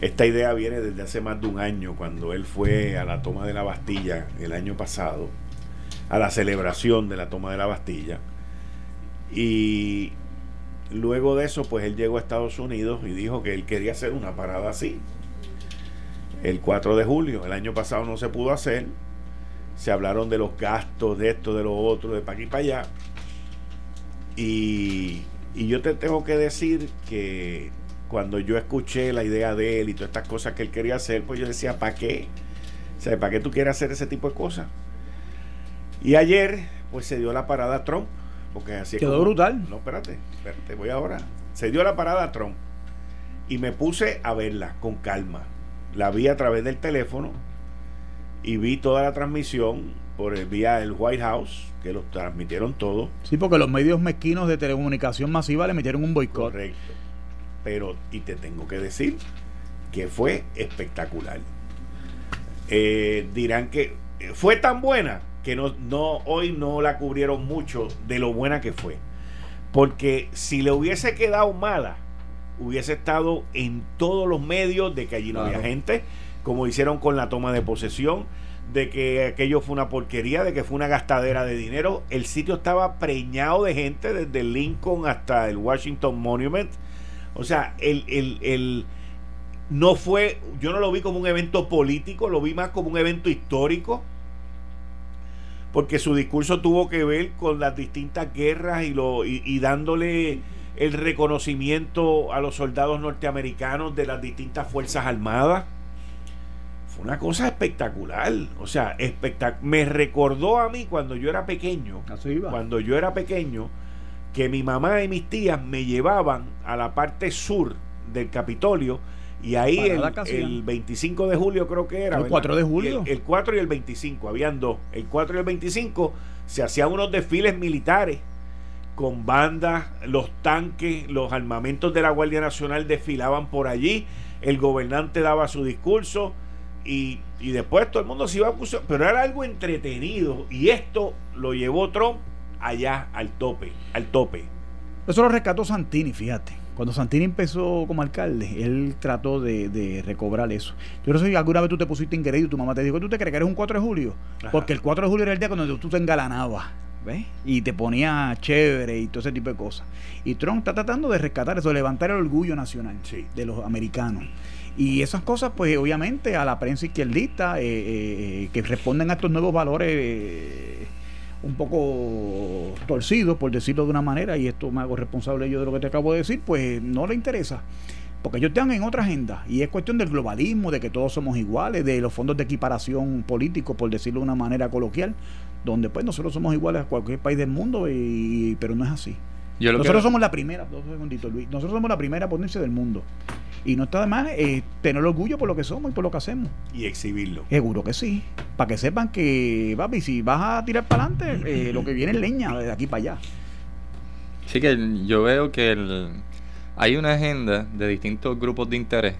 Esta idea viene desde hace más de un año, cuando él fue a la toma de la Bastilla el año pasado, a la celebración de la toma de la Bastilla. Y Luego de eso, pues él llegó a Estados Unidos y dijo que él quería hacer una parada así. El 4 de julio, el año pasado no se pudo hacer. Se hablaron de los gastos, de esto, de lo otro, de para aquí para allá. Y, y yo te tengo que decir que cuando yo escuché la idea de él y todas estas cosas que él quería hacer, pues yo decía, ¿para qué? O sea, ¿para qué tú quieres hacer ese tipo de cosas? Y ayer, pues se dio la parada a Trump, porque así Quedó brutal. No, espérate, espérate, voy ahora. Se dio la parada a Trump y me puse a verla con calma. La vi a través del teléfono y vi toda la transmisión por el, vía el White House, que lo transmitieron todo. Sí, porque los medios mezquinos de telecomunicación masiva le metieron un boicot. Correcto. Pero, y te tengo que decir que fue espectacular. Eh, dirán que fue tan buena que no, no, hoy no la cubrieron mucho de lo buena que fue. Porque si le hubiese quedado mala, hubiese estado en todos los medios de que allí no había gente, como hicieron con la toma de posesión, de que aquello fue una porquería, de que fue una gastadera de dinero. El sitio estaba preñado de gente, desde Lincoln hasta el Washington Monument. O sea, el, el, el, no fue, yo no lo vi como un evento político, lo vi más como un evento histórico, porque su discurso tuvo que ver con las distintas guerras y, lo, y, y dándole el reconocimiento a los soldados norteamericanos de las distintas fuerzas armadas. Fue una cosa espectacular. O sea, espectac me recordó a mí cuando yo era pequeño. Cuando yo era pequeño, que mi mamá y mis tías me llevaban a la parte sur del Capitolio. Y ahí el, el, 25 de julio creo que era. El 4 de julio. El, el, 4 y el 25, habían dos. El 4 y el 25 se hacían unos desfiles militares con bandas, los tanques, los armamentos de la Guardia Nacional desfilaban por allí, el gobernante daba su discurso y, y después todo el mundo se iba a acusar, pero era algo entretenido y esto lo llevó Trump allá al tope, al tope. Eso lo rescató Santini, fíjate. Cuando Santini empezó como alcalde, él trató de, de recobrar eso. Yo no sé si alguna vez tú te pusiste ingreído y tu mamá te dijo, ¿tú te crees que eres un 4 de julio? Ajá. Porque el 4 de julio era el día cuando tú te engalanabas. ¿Ves? Y te ponía chévere y todo ese tipo de cosas. Y Trump está tratando de rescatar eso, de levantar el orgullo nacional sí. de los americanos. Y esas cosas, pues obviamente a la prensa izquierdista, eh, eh, que responden a estos nuevos valores eh, un poco torcidos, por decirlo de una manera, y esto me hago responsable yo de lo que te acabo de decir, pues no le interesa. Porque ellos están en otra agenda y es cuestión del globalismo, de que todos somos iguales, de los fondos de equiparación político, por decirlo de una manera coloquial, donde pues nosotros somos iguales a cualquier país del mundo, y, pero no es así. Nosotros somos la primera, dos segunditos, Luis, nosotros somos la primera potencia del mundo. Y no está de más eh, tener orgullo por lo que somos y por lo que hacemos. Y exhibirlo. Seguro que sí. Para que sepan que, papi, si vas a tirar para adelante, eh, lo que viene es leña de aquí para allá. Sí que yo veo que el, hay una agenda de distintos grupos de interés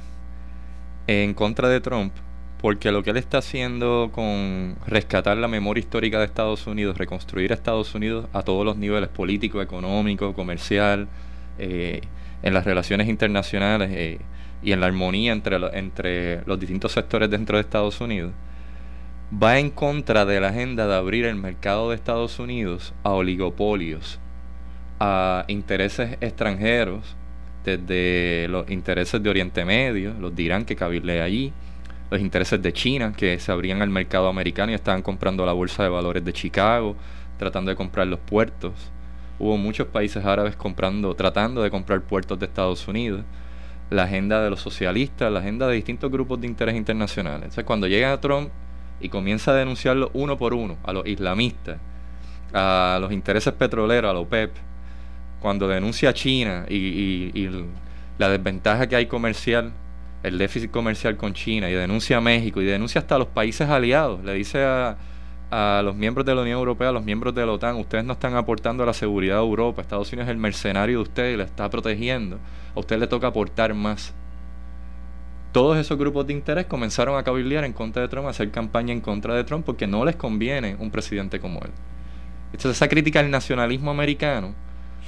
en contra de Trump porque lo que él está haciendo con rescatar la memoria histórica de Estados Unidos, reconstruir a Estados Unidos a todos los niveles, político, económico, comercial, eh, en las relaciones internacionales eh, y en la armonía entre, entre los distintos sectores dentro de Estados Unidos, va en contra de la agenda de abrir el mercado de Estados Unidos a oligopolios, a intereses extranjeros, desde los intereses de Oriente Medio, los dirán que cabildea allí, los intereses de China, que se abrían al mercado americano y estaban comprando la bolsa de valores de Chicago, tratando de comprar los puertos. Hubo muchos países árabes comprando, tratando de comprar puertos de Estados Unidos. La agenda de los socialistas, la agenda de distintos grupos de interés internacionales. Entonces, cuando llega Trump y comienza a denunciarlo uno por uno, a los islamistas, a los intereses petroleros, a la OPEP, cuando denuncia a China y la desventaja que hay comercial el déficit comercial con China y denuncia a México y denuncia hasta a los países aliados. Le dice a, a, los miembros de la Unión Europea, a los miembros de la OTAN, ustedes no están aportando a la seguridad de Europa, Estados Unidos es el mercenario de ustedes y le está protegiendo. A usted le toca aportar más. Todos esos grupos de interés comenzaron a cabildear en contra de Trump, a hacer campaña en contra de Trump porque no les conviene un presidente como él. Entonces esa crítica al nacionalismo americano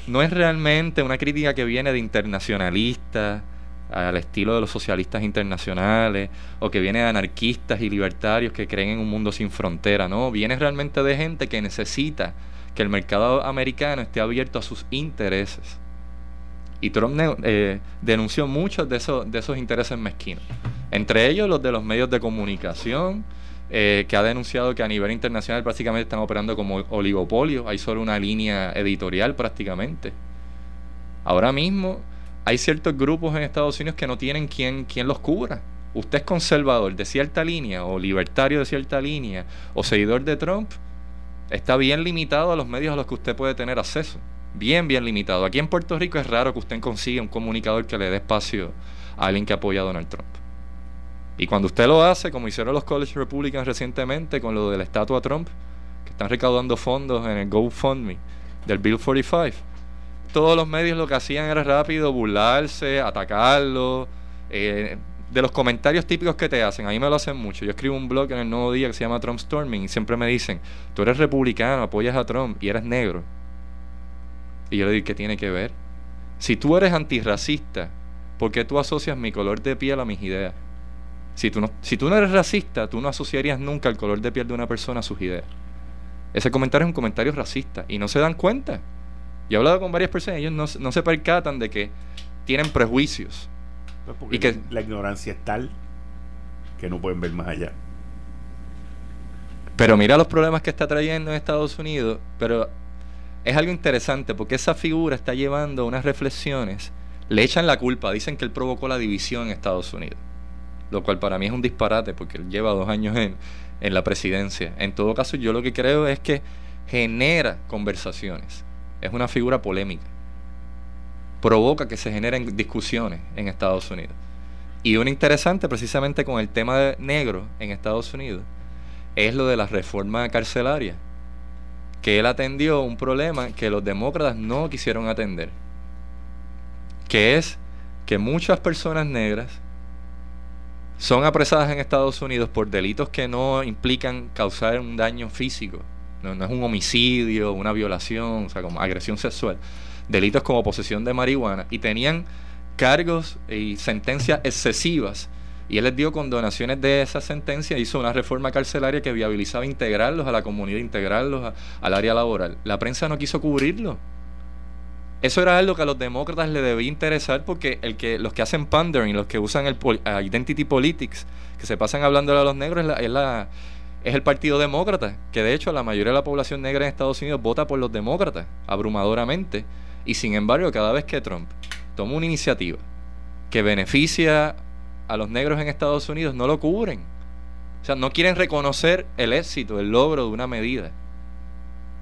no es realmente una crítica que viene de internacionalistas, al estilo de los socialistas internacionales o que viene de anarquistas y libertarios que creen en un mundo sin frontera, no, viene realmente de gente que necesita que el mercado americano esté abierto a sus intereses. Y Trump eh, denunció muchos de esos, de esos intereses mezquinos, entre ellos los de los medios de comunicación, eh, que ha denunciado que a nivel internacional prácticamente están operando como oligopolio, hay solo una línea editorial prácticamente. Ahora mismo hay ciertos grupos en Estados Unidos que no tienen quien, los cubra. Usted es conservador de cierta línea o libertario de cierta línea o seguidor de Trump, está bien limitado a los medios a los que usted puede tener acceso. Bien, bien limitado. Aquí en Puerto Rico es raro que usted consiga un comunicador que le dé espacio a alguien que apoya a Donald Trump. Y cuando usted lo hace, como hicieron los College Republicans recientemente con lo de la estatua Trump, que están recaudando fondos en el GoFundMe del Bill 45, todos los medios lo que hacían era rápido burlarse, atacarlo, eh, de los comentarios típicos que te hacen, a mí me lo hacen mucho. Yo escribo un blog en el Nuevo Día que se llama Trump Storming y siempre me dicen, tú eres republicano, apoyas a Trump y eres negro. Y yo le digo, ¿qué tiene que ver? Si tú eres antirracista, ¿por qué tú asocias mi color de piel a mis ideas? Si tú, no, si tú no eres racista, tú no asociarías nunca el color de piel de una persona a sus ideas. Ese comentario es un comentario racista y no se dan cuenta. Yo he hablado con varias personas y ellos no, no se percatan de que tienen prejuicios pues y que la ignorancia es tal que no pueden ver más allá. Pero mira los problemas que está trayendo en Estados Unidos, pero es algo interesante porque esa figura está llevando unas reflexiones, le echan la culpa, dicen que él provocó la división en Estados Unidos, lo cual para mí es un disparate porque él lleva dos años en, en la presidencia. En todo caso, yo lo que creo es que genera conversaciones, es una figura polémica provoca que se generen discusiones en Estados Unidos. Y un interesante precisamente con el tema de negro en Estados Unidos es lo de la reforma carcelaria, que él atendió un problema que los demócratas no quisieron atender, que es que muchas personas negras son apresadas en Estados Unidos por delitos que no implican causar un daño físico, no, no es un homicidio, una violación, o sea, como agresión sexual, delitos como posesión de marihuana y tenían cargos y sentencias excesivas. Y él les dio condonaciones de esa sentencia, hizo una reforma carcelaria que viabilizaba integrarlos a la comunidad, integrarlos al área laboral. La prensa no quiso cubrirlo. Eso era algo que a los demócratas le debía interesar porque el que, los que hacen pandering, los que usan el identity politics, que se pasan hablando a los negros, es, la, el Partido Demócrata, que de hecho la mayoría de la población negra en Estados Unidos vota por los demócratas, abrumadoramente. Y sin embargo, cada vez que Trump toma una iniciativa que beneficia a los negros en Estados Unidos, no lo cubren. O sea, no quieren reconocer el éxito, el logro de una medida.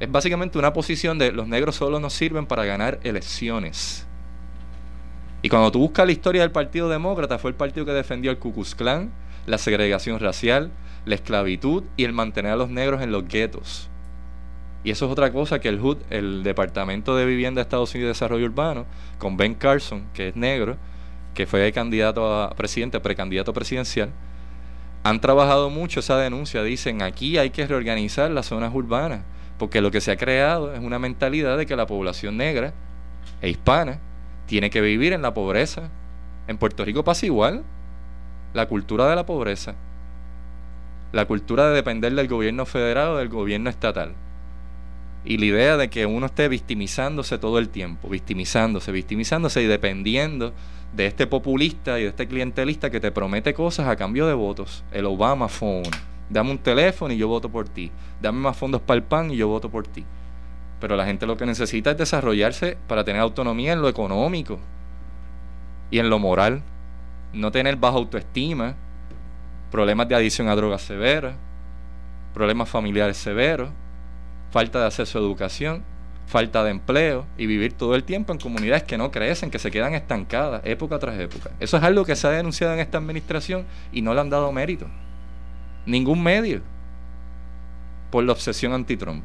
Es básicamente una posición de los negros solo nos sirven para ganar elecciones. Y cuando tú buscas la historia del Partido Demócrata, fue el partido que defendió el Ku Klux Klan, la segregación racial, la esclavitud y el mantener a los negros en los guetos. Y eso es otra cosa que el HUD, el Departamento de Vivienda de Estados Unidos de Desarrollo Urbano, con Ben Carson, que es negro, que fue candidato a presidente, precandidato presidencial, han trabajado mucho esa denuncia. Dicen, aquí hay que reorganizar las zonas urbanas, porque lo que se ha creado es una mentalidad de que la población negra e hispana tiene que vivir en la pobreza. En Puerto Rico pasa igual. La cultura de la pobreza. La cultura de depender del gobierno federal o del gobierno estatal y la idea de que uno esté victimizándose todo el tiempo, victimizándose, victimizándose y dependiendo de este populista y de este clientelista que te promete cosas a cambio de votos. El Obama Phone. Dame un teléfono y yo voto por ti. Dame más fondos para el PAN y yo voto por ti. Pero la gente lo que necesita es desarrollarse para tener autonomía en lo económico y en lo moral. No tener baja autoestima, problemas de adicción a drogas severas, problemas familiares severos falta de acceso a educación, falta de empleo y vivir todo el tiempo en comunidades que no crecen, que se quedan estancadas época tras época. Eso es algo que se ha denunciado en esta administración y no le han dado mérito. Ningún medio por la obsesión anti-Trump.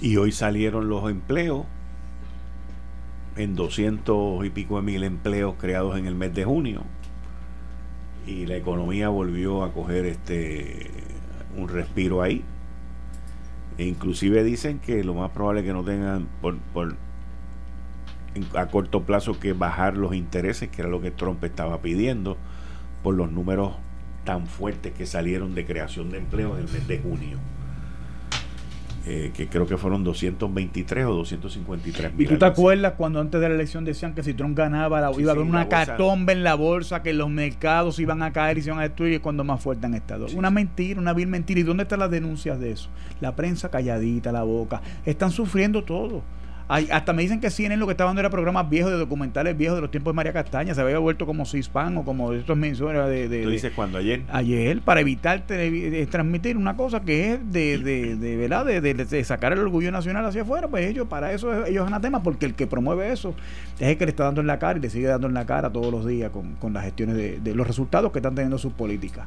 Y hoy salieron los empleos en 200 y pico de mil empleos creados en el mes de junio y la economía volvió a coger este un respiro ahí. E inclusive dicen que lo más probable es que no tengan por, por a corto plazo que bajar los intereses, que era lo que Trump estaba pidiendo, por los números tan fuertes que salieron de creación de empleo en el mes de junio. Eh, que creo que fueron 223 o 253 mil. ¿Y tú te acuerdas cuando antes de la elección decían que si Trump ganaba iba a haber una catombe en la bolsa, que los mercados iban a caer y se iban a destruir cuando más fuerte han estado? una mentira, una vil mentira. ¿Y dónde están las denuncias de eso? La prensa calladita, la boca. Están sufriendo todo. Hasta me dicen que CNN lo que estaba dando era programas viejos de documentales viejos de los tiempos de María Castaña. Se había vuelto como Cispan o como estos menciones de, de, ¿Tú dices cuando ayer? Ayer, para evitar transmitir una cosa que es de, de, de ¿verdad? De, sacar el orgullo nacional hacia afuera. Pues ellos, para eso ellos anatema, porque el que promueve eso es el que le está dando en la cara y le sigue dando en la cara todos los días con, con las gestiones de, los resultados que están teniendo sus políticas.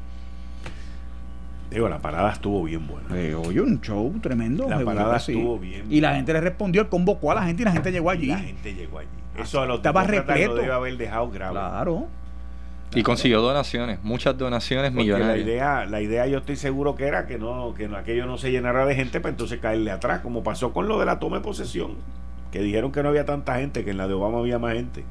Digo, la parada estuvo bien buena. Eh, oye, un show tremendo. La parada estuvo bien. Y la gente le respondió, él convocó a la gente y la gente llegó allí. La gente llegó allí. Ah, Eso a los Estaba repleto. debe haber dejado grave. Claro. Y consiguió donaciones, muchas donaciones millonarias. La idea, la idea yo estoy seguro que era que no, que aquello no se llenara de gente para entonces caerle atrás, como pasó con lo de la toma de posesión, que dijeron que no había tanta gente, que en la de Obama había más gente.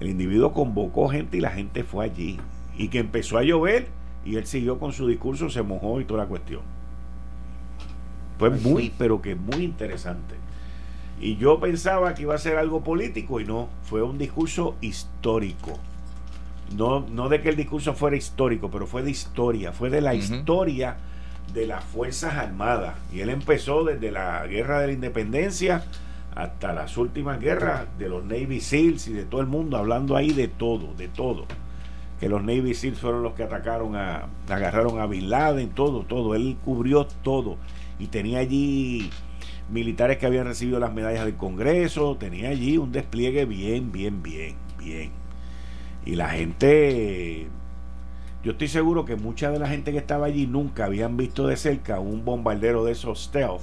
El individuo convocó gente y la gente fue allí. Y que empezó a llover y él siguió con su discurso, se mojó y toda la cuestión. Fue pues muy, pero que muy interesante. Y yo pensaba que iba a ser algo político y no, fue un discurso histórico. No, no de que el discurso fuera histórico, pero fue de historia, fue de la historia de las Fuerzas Armadas. Y él empezó desde la Guerra de la Independencia hasta las últimas guerras de los Navy SEALs y de todo el mundo, hablando ahí de todo, de todo que los Navy SEALs fueron los que atacaron a, agarraron a Bin Laden, todo, todo. Él cubrió todo. Y tenía allí militares que habían recibido las medallas del Congreso, tenía allí un despliegue bien, bien, bien, bien. Y la gente, yo estoy seguro que mucha de la gente que estaba allí nunca habían visto de cerca un bombardero de esos stealth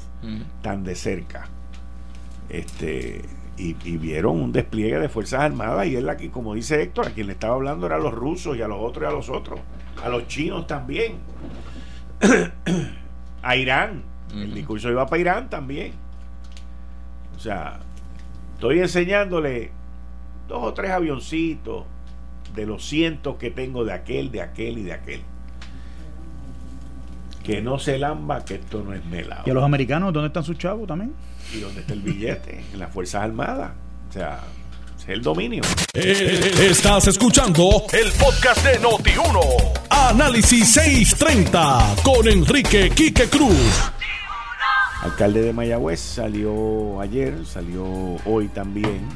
tan de cerca. Este, y, vieron un despliegue de Fuerzas Armadas y él aquí, como dice Héctor, a quien le estaba hablando era a los rusos y a los otros y a los otros, a los chinos también, a Irán, el discurso iba para Irán también. O sea, estoy enseñándole dos o tres avioncitos de los cientos que tengo de aquel, de aquel y de aquel. Que no se lamba, que esto no es melado. ¿Y a los americanos dónde están sus chavos también? ¿Y dónde está el billete? En las Fuerzas Armadas. O sea, es el dominio. Eh, estás escuchando el podcast de Noti1. Análisis 630 con Enrique Quique Cruz. Alcalde de Mayagüez salió ayer, salió hoy también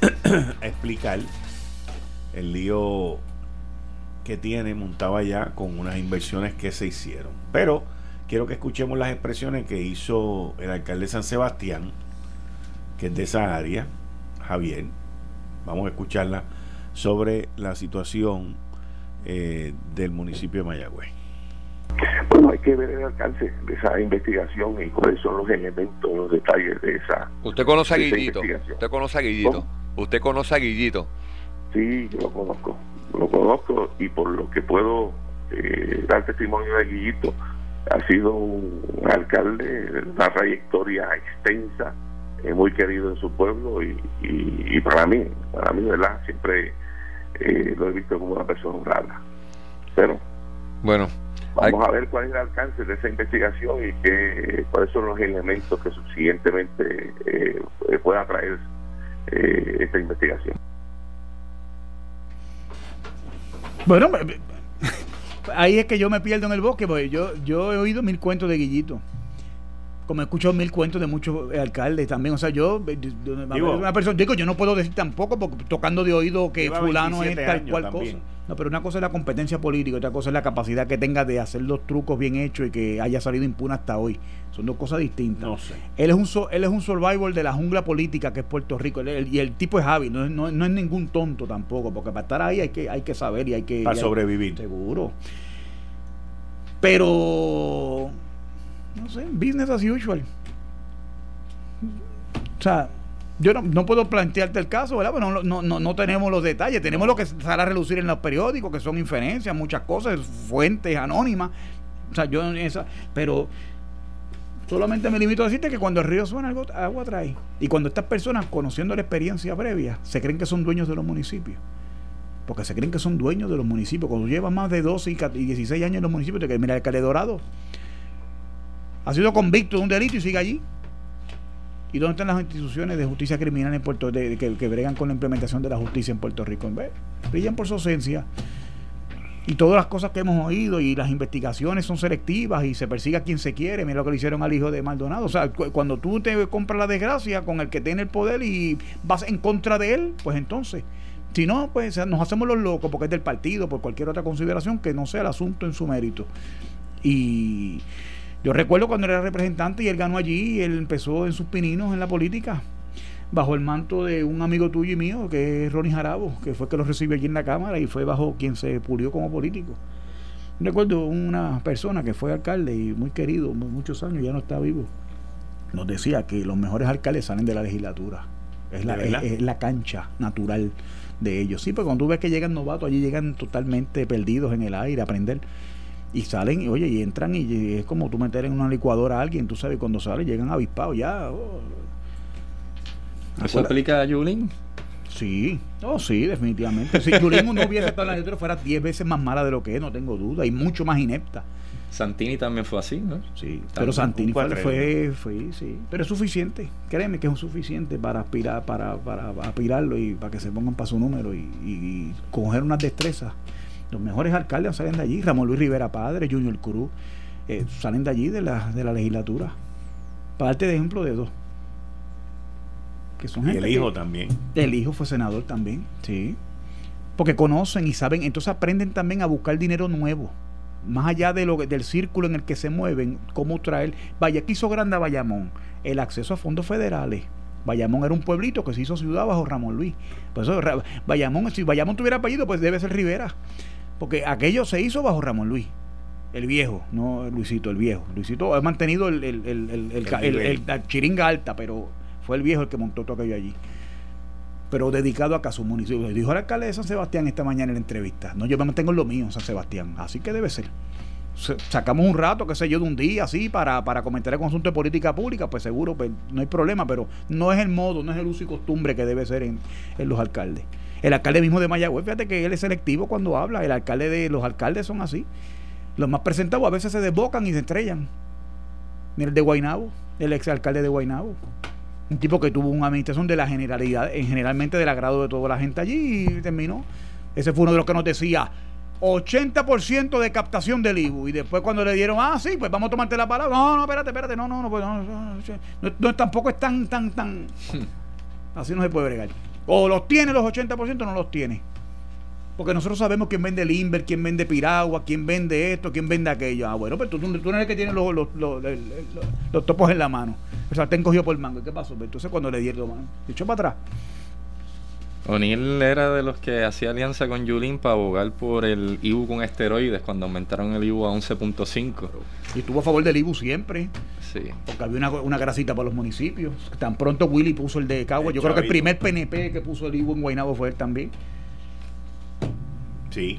a explicar el lío que tiene montado allá con unas inversiones que se hicieron. Pero quiero que escuchemos las expresiones que hizo el alcalde de San Sebastián, que es de esa área, Javier. Vamos a escucharla sobre la situación eh, del municipio de Mayagüez. Bueno, hay que ver el alcance de esa investigación y cuáles son los elementos, los detalles de esa. ¿Usted conoce a Guillito? ¿Usted conoce a Guillito? ¿Usted conoce a Guillito? Sí, yo lo conozco. Lo conozco y por lo que puedo eh, dar testimonio de Guillito, ha sido un alcalde de una trayectoria extensa, eh, muy querido en su pueblo y, y, para mí, para mí, ¿verdad? Siempre eh, lo he visto como una persona honrada. Pero, bueno, vamos a ver cuál es el alcance de esa investigación y qué, cuáles son los elementos que subsiguientemente eh, pueda traer eh, esta investigación. Bueno, ahí es que yo me pierdo en el bosque, porque yo, yo he oído mil cuentos de Guillito. Como he escuchado mil cuentos de muchos alcaldes también. O sea, yo, digo, una persona, digo, yo no puedo decir tampoco, porque tocando de oído que fulano es tal cual cosa. No, pero una cosa es la competencia política, otra cosa es la capacidad que tenga de hacer los trucos bien hechos y que haya salido impune hasta hoy. Son dos cosas distintas. No sé. Él es un él es un survivor de la jungla política que es Puerto Rico. y el tipo es hábil, no, no, no, es ningún tonto tampoco, porque para estar ahí hay que, hay que saber y hay que. Para sobrevivir. Seguro. Pero. No sé, business as usual. O sea, yo no, puedo plantearte el caso, ¿verdad? Pero no, no, no, tenemos los detalles. Tenemos lo que sale a relucir en los periódicos, que son inferencias, muchas cosas, fuentes anónimas. O sea, yo esa. Pero solamente me limito a decirte que cuando el río suena, algo, agua trae. Y cuando estas personas, conociendo la experiencia previa, se creen que son dueños de los municipios. Porque se creen que son dueños de los municipios. Cuando llevas más de 12 y 16 años en los municipios, te mira, el alcalde Dorado ha sido convicto de un delito y sigue allí. ¿Y dónde están las instituciones de justicia criminal en Puerto Rico que, bregan con la implementación de la justicia en Puerto Rico? Brillan por su ausencia. y todas las cosas que hemos oído y las investigaciones son selectivas y se persigue a quien se quiere, mira lo que le hicieron al hijo de Maldonado. O sea, cuando tú te compras la desgracia con el que tiene el poder y vas en contra de él, pues entonces, si no, pues nos hacemos los locos porque es del partido, por cualquier otra consideración que no sea el asunto en su mérito. Y yo recuerdo cuando era representante y él ganó allí, él empezó en sus pininos en la política bajo el manto de un amigo tuyo y mío, que es Ronnie Jarabo, que fue que lo recibió allí en la Cámara y fue bajo quien se pulió como político. Recuerdo una persona que fue alcalde y muy querido, muchos años, ya no está vivo, nos decía que los mejores alcaldes salen de la legislatura. Es la, es, la cancha natural de ellos. Sí, pero cuando tú ves que llegan novatos, allí llegan totalmente perdidos en el aire a aprender. Y salen, y, oye, y entran y, es como tú meter en una licuadora a alguien, tú sabes, cuando salen llegan avispados ya. Oh, ¿Eso aplica a Yulín? Sí, oh, sí, definitivamente. Si Yulín no hubiese estado en la legislatura, fuera 10 veces más mala de lo que es, no tengo duda, y mucho más inepta. Santini también fue así, ¿no? Sí, pero Santini fue, fue, sí, pero es suficiente, créeme que es suficiente para aspirar, para, para, aspirarlo y para que se pongan para su número y, y, coger unas destrezas. Los mejores alcaldes salen de allí, Ramón Luis Rivera Padre, Junior Cruz, eh, salen de allí de la, de la legislatura. Parte de ejemplo de dos y el hijo también. El hijo fue senador también, sí. Porque conocen y saben, entonces aprenden también a buscar dinero nuevo. Más allá de lo, del círculo en el que se mueven, cómo traer. Vaya, ¿qué hizo Grande a Bayamón? El acceso a fondos federales. Bayamón era un pueblito que se hizo ciudad bajo Ramón Luis. Por eso, Bayamón, si Bayamón tuviera apellido, pues debe ser Rivera. Porque aquello se hizo bajo Ramón Luis. El viejo, no Luisito, el viejo. Luisito ha mantenido el, el, el, la chiringa alta, pero fue el viejo el que montó todo aquello allí. Pero dedicado a caso municipio. Dijo el alcalde de San Sebastián esta mañana en la entrevista. No, yo me mantengo en lo mío, San Sebastián. Así que debe ser. Sacamos un rato, qué sé yo, de un día así para, para comentar el conjunto de política pública, pues seguro, pues no hay problema, pero no es el modo, no es el uso y costumbre que debe ser en, en los alcaldes. El alcalde mismo de Mayagüez, fíjate que él es selectivo cuando habla, el alcalde de los alcaldes son así. Los más presentados a veces se desbocan y se estrellan. El de Guainabo, el ex alcalde de Guainabo un tipo que tuvo una administración de la generalidad, en generalmente del agrado de toda la gente allí y terminó. Ese fue uno de los que nos decía 80% de captación del IBU. Y después cuando le dieron, ah, sí, pues vamos a tomarte la palabra. No, no, espérate, espérate, no, no, no, pues, no, tampoco es tan, tan, tan. Así no se puede bregar. O los tiene los 80%, no los tiene. Porque nosotros sabemos quién vende Limber, quién vende Piragua, quién vende esto, quién vende aquello. Ah, bueno, pero tú, tú, eres el que tiene los, los, los, topos en la mano. O sea, te encogió por el mango. ¿Qué pasó? Pues entonces cuando le mano, se echó para atrás. O'Neill era de los que hacía alianza con Yulín para abogar por el IBU con esteroides cuando aumentaron el IBU a 11.5. Y estuvo a favor del IBU siempre. Sí. Porque había una, una grasita para los municipios. Tan pronto Willy puso el de Cagua. Yo creo que el primer PNP que puso el IBU en Guaynabo fue él también. Sí.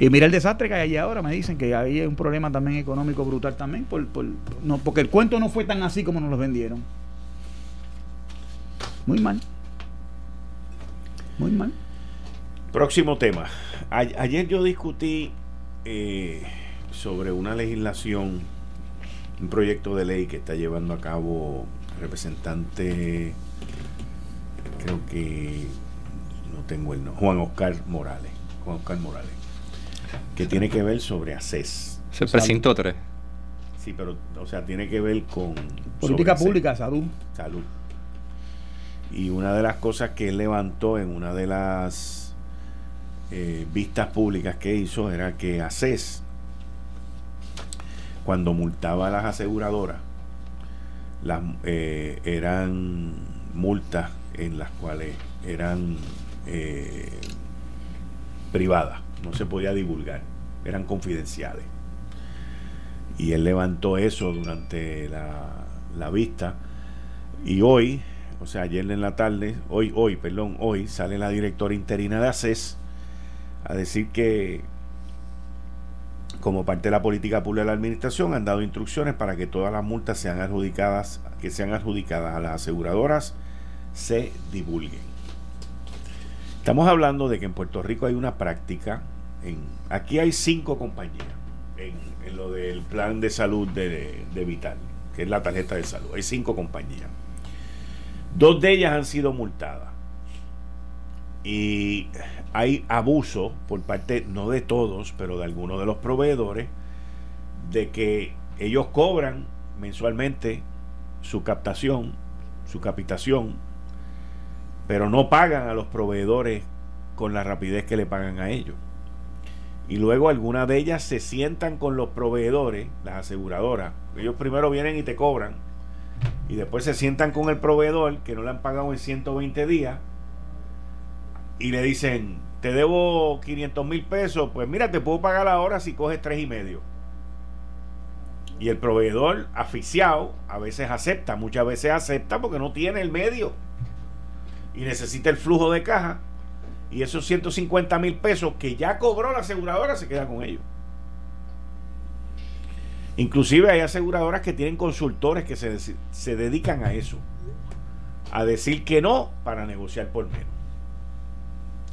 Y mira el desastre que hay allá ahora, me dicen que hay un problema también económico brutal también, por, no, porque el cuento no fue tan así como nos lo vendieron. Muy mal. Muy mal. Próximo tema. ayer yo discutí eh, sobre una legislación, un proyecto de ley que está llevando a cabo el representante, creo que no tengo el nombre, Juan Oscar Morales Juan Morales, que tiene que ver sobre ACES. Se presentó tres. Sí, pero, o sea, tiene que ver con... Política pública, salud. Salud. Y una de las cosas que él levantó en una de las eh, vistas públicas que hizo era que ACES, cuando multaba a las aseguradoras, las, eh, eran multas en las cuales eran eh, privada, no se podía divulgar, eran confidenciales. Y él levantó eso durante la, vista. Y hoy, o sea, ayer en la tarde, hoy, hoy, perdón, hoy sale la directora interina de ACES a decir que como parte de la política pública de la administración han dado instrucciones para que todas las multas sean adjudicadas, que sean adjudicadas a las aseguradoras, se divulguen. Estamos hablando de que en Puerto Rico hay una práctica, en, aquí hay cinco compañías en, lo del plan de salud de, Vital, que es la tarjeta de salud. Hay cinco compañías. Dos de ellas han sido multadas. y hay abuso por parte, no de todos, pero de algunos de los proveedores, de que ellos cobran mensualmente su captación, su capitación, pero no pagan a los proveedores con la rapidez que le pagan a ellos. Y luego algunas de ellas se sientan con los proveedores, las aseguradoras. Ellos primero vienen y te cobran. Y después se sientan con el proveedor que no le han pagado en 120 días. Y le dicen, te debo 500 mil pesos. Pues mira, te puedo pagar ahora si coges tres y medio. Y el proveedor asfixiado a veces acepta, muchas veces acepta porque no tiene el medio. Y necesita el flujo de caja y esos 150 mil pesos que ya cobró la aseguradora se queda con ellos. Inclusive hay aseguradoras que tienen consultores que se, se dedican a eso, a decir que no para negociar por menos,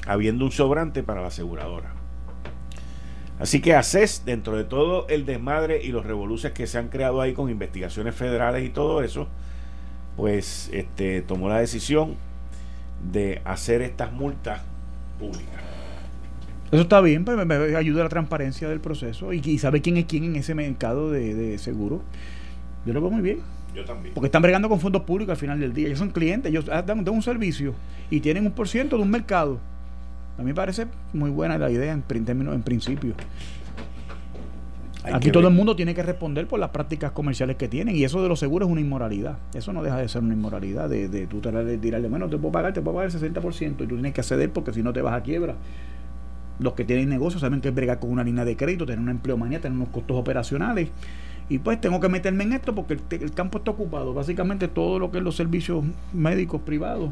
habiendo un sobrante para la aseguradora. Así que ACES, dentro de todo el desmadre y los revoluciones que se han creado ahí con investigaciones federales y todo eso, pues este, tomó la decisión de hacer estas multas pública. Eso está bien, pues me, ayuda a la transparencia del proceso y, y saber quién es quién en ese mercado de, de seguro. Yo lo veo muy bien. Yo también. Porque están bregando con fondos públicos al final del día. Ellos son clientes, ellos dan, dan un servicio y tienen un por ciento de un mercado. A mí me parece muy buena la idea en, términos, en principio. Aquí todo el mundo tiene que responder por las prácticas comerciales que tienen y eso de los seguros es una inmoralidad. Eso no deja de ser una inmoralidad de, de tú tirarle, bueno, te puedo pagar, te puedo pagar el 60% y tú tienes que acceder porque si no te vas a quiebra. Los que tienen negocios saben que es bregar con una línea de crédito, tener una empleomanía, tener unos costos operacionales. Y pues tengo que meterme en esto porque el campo está ocupado. Básicamente todo lo que es los servicios médicos privados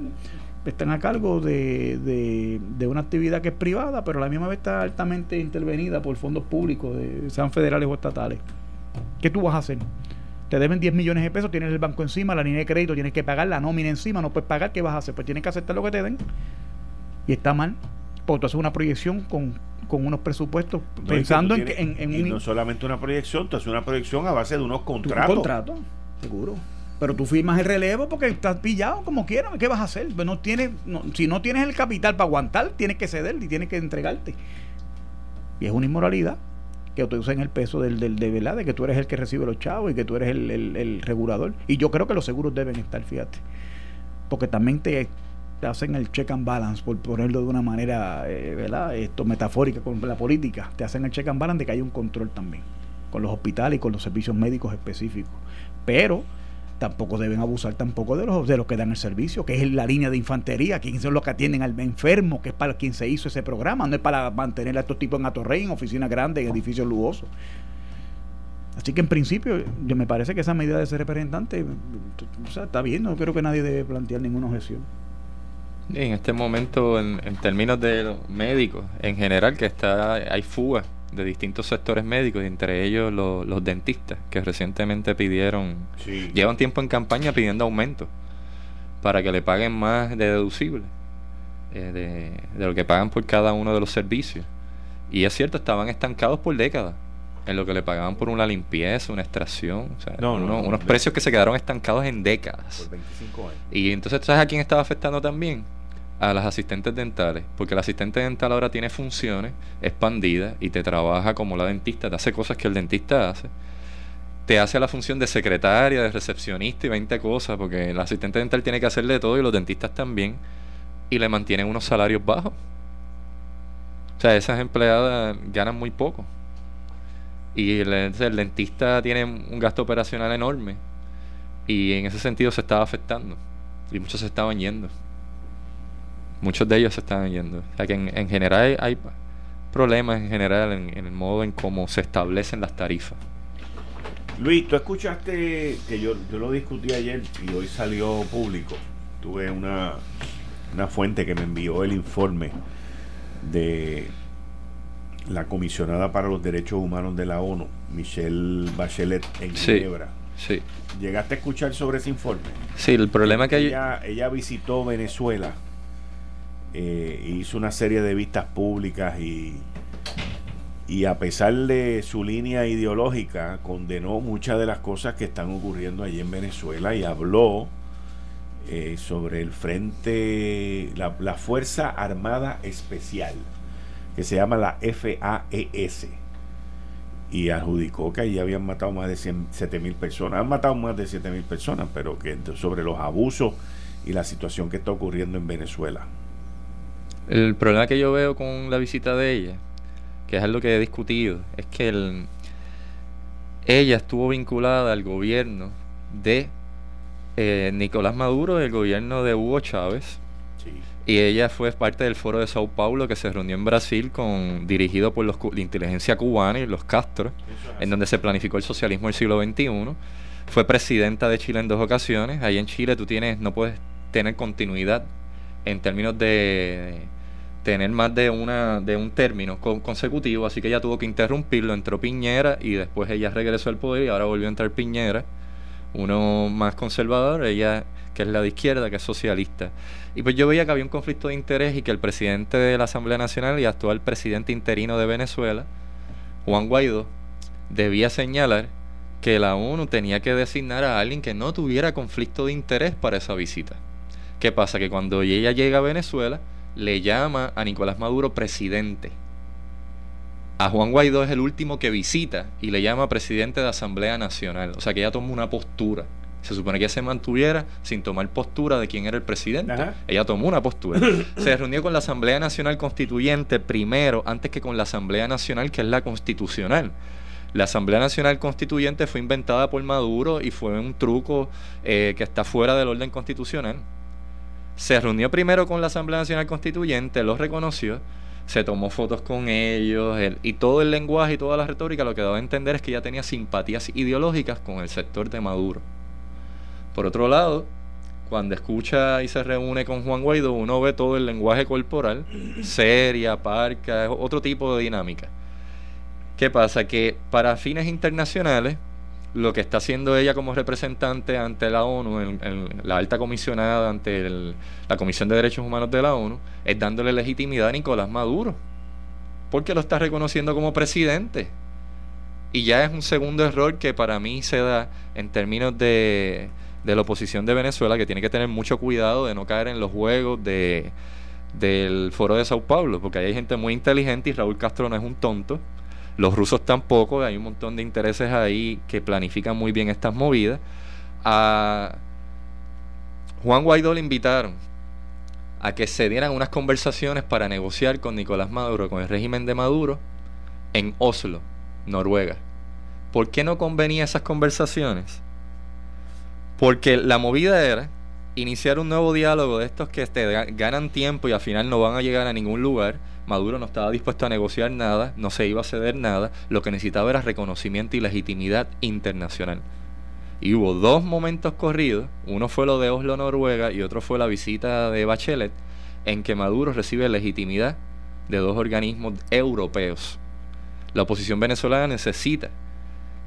están a cargo de, de, una actividad que es privada, pero a la misma vez está altamente intervenida por fondos públicos, sean federales o estatales. ¿Qué tú vas a hacer? Te deben 10 millones de pesos, tienes el banco encima, la línea de crédito, tienes que pagar la nómina encima, no puedes pagar, ¿qué vas a hacer? Pues tienes que aceptar lo que te den. Y está mal, porque tú haces una proyección con, unos presupuestos pensando en, en, en, y no solamente una proyección, tú haces una proyección a base de unos contratos. Un contrato, seguro. Pero tú firmas el relevo porque estás pillado como quieras. ¿Qué vas a hacer? Pues no tienes, si no tienes el capital para aguantar, tienes que ceder y tienes que entregarte. Y es una inmoralidad que te usen el peso del, del, de verdad, de que tú eres el que recibe los chavos y que tú eres el, regulador. Y yo creo que los seguros deben estar, fíjate. Porque también te, hacen el check and balance, por ponerlo de una manera, eh, ¿verdad? Esto metafórica con la política. Te hacen el check and balance de que hay un control también con los hospitales y con los servicios médicos específicos. Pero tampoco deben abusar tampoco de los, de los que dan el servicio, que es la línea de infantería, quienes son los que atienden al enfermo, que es para quien se hizo ese programa, no es para mantener a estos tipos en Atorrey, en oficinas grandes, en edificios lujosos. Así que en principio, yo me parece que esa medida de ser representante, está bien, no creo que nadie debe plantear ninguna objeción. En este momento, en, en términos de los médicos, en general, que está hay fuga de distintos sectores médicos, entre ellos los, dentistas, que recientemente pidieron, llevan tiempo en campaña pidiendo aumento para que le paguen más de deducible eh, de, lo que pagan por cada uno de los servicios. Y es cierto, estaban estancados por décadas en lo que le pagaban por una limpieza, una extracción, unos precios que se quedaron estancados en décadas. Y entonces, ¿sabes a quién estaba afectando también? a las asistentes dentales, porque el asistente dental ahora tiene funciones expandidas y te trabaja como la dentista, te hace cosas que el dentista hace. Te hace la función de secretaria, de recepcionista y 20 cosas, porque el asistente dental tiene que hacerle de todo y los dentistas también, y le mantienen unos salarios bajos. O sea, esas empleadas ganan muy poco. Y el, dentista tiene un gasto operacional enorme. Y en ese sentido se estaba afectando. Y muchos se estaban yendo muchos de ellos se están yendo. O sea que en, general hay, problemas en general en, el modo en cómo se establecen las tarifas. Luis, tú escuchaste que yo, yo lo discutí ayer y hoy salió público. Tuve una, una fuente que me envió el informe de la comisionada para los derechos humanos de la ONU, Michelle Bachelet, en Ginebra. Sí. ¿Llegaste a escuchar sobre ese informe? Sí, el problema que ella, ella visitó Venezuela eh, hizo una serie de vistas públicas y, y a pesar de su línea ideológica, condenó muchas de las cosas que están ocurriendo allí en Venezuela y habló eh, sobre el frente, la, la, Fuerza Armada Especial, que se llama la FAES, y adjudicó que allí habían matado más de 7 mil personas. Han matado más de 7 mil personas, pero que sobre los abusos y la situación que está ocurriendo en Venezuela. El problema que yo veo con la visita de ella, que es algo que he discutido, es que el, ella estuvo vinculada al gobierno de eh, Nicolás Maduro, el gobierno de Hugo Chávez. Y ella fue parte del foro de Sao Paulo que se reunió en Brasil con dirigido por los, la inteligencia cubana y los Castro, en donde se planificó el socialismo del siglo XXI. Fue presidenta de Chile en dos ocasiones. Ahí en Chile tú tienes, no puedes tener continuidad en términos de tener más de una de un término consecutivo, así que ella tuvo que interrumpirlo, entró Piñera y después ella regresó al poder y ahora volvió a entrar Piñera, uno más conservador, ella que es la de izquierda, que es socialista. Y pues yo veía que había un conflicto de interés y que el presidente de la Asamblea Nacional y actual presidente interino de Venezuela, Juan Guaidó, debía señalar que la ONU tenía que designar a alguien que no tuviera conflicto de interés para esa visita. ¿Qué pasa? Que cuando ella llega a Venezuela, le llama a Nicolás Maduro presidente. A Juan Guaidó es el último que visita y le llama presidente de Asamblea Nacional. O sea que ella tomó una postura. Se supone que ella se mantuviera sin tomar postura de quién era el presidente. Ella tomó una postura. se reunió con la Asamblea Nacional Constituyente primero, antes que con la Asamblea Nacional, que es la constitucional. La Asamblea Nacional Constituyente fue inventada por Maduro y fue un truco eh, que está fuera del orden constitucional se reunió primero con la Asamblea Nacional Constituyente, los reconoció, se tomó fotos con ellos y todo el lenguaje y toda la retórica lo que daba a entender es que ya tenía simpatías ideológicas con el sector de Maduro. Por otro lado, cuando escucha y se reúne con Juan Guaidó, uno ve todo el lenguaje corporal, seria, parca, otro tipo de dinámica. ¿Qué pasa? Que para fines internacionales, lo que está haciendo ella como representante ante la ONU, en, la alta comisionada ante la Comisión de Derechos Humanos de la ONU, es dándole legitimidad a Nicolás Maduro, porque lo está reconociendo como presidente. Y ya es un segundo error que para mí se da en términos de, de la oposición de Venezuela, que tiene que tener mucho cuidado de no caer en los juegos de, del foro de Sao Paulo, porque hay gente muy inteligente y Raúl Castro no es un tonto los rusos tampoco, hay un montón de intereses ahí que planifican muy bien estas movidas. A Juan Guaidó le invitaron a que se dieran unas conversaciones para negociar con Nicolás Maduro, con el régimen de Maduro, en Oslo, Noruega. ¿Por qué no convenía esas conversaciones? Porque la movida era iniciar un nuevo diálogo de estos que ganan tiempo y al final no van a llegar a ningún lugar Maduro no estaba dispuesto a negociar nada, no se iba a ceder nada, lo que necesitaba era reconocimiento y legitimidad internacional. Y hubo dos momentos corridos, uno fue lo de Oslo, Noruega, y otro fue la visita de Bachelet, en que Maduro recibe legitimidad de dos organismos europeos. La oposición venezolana necesita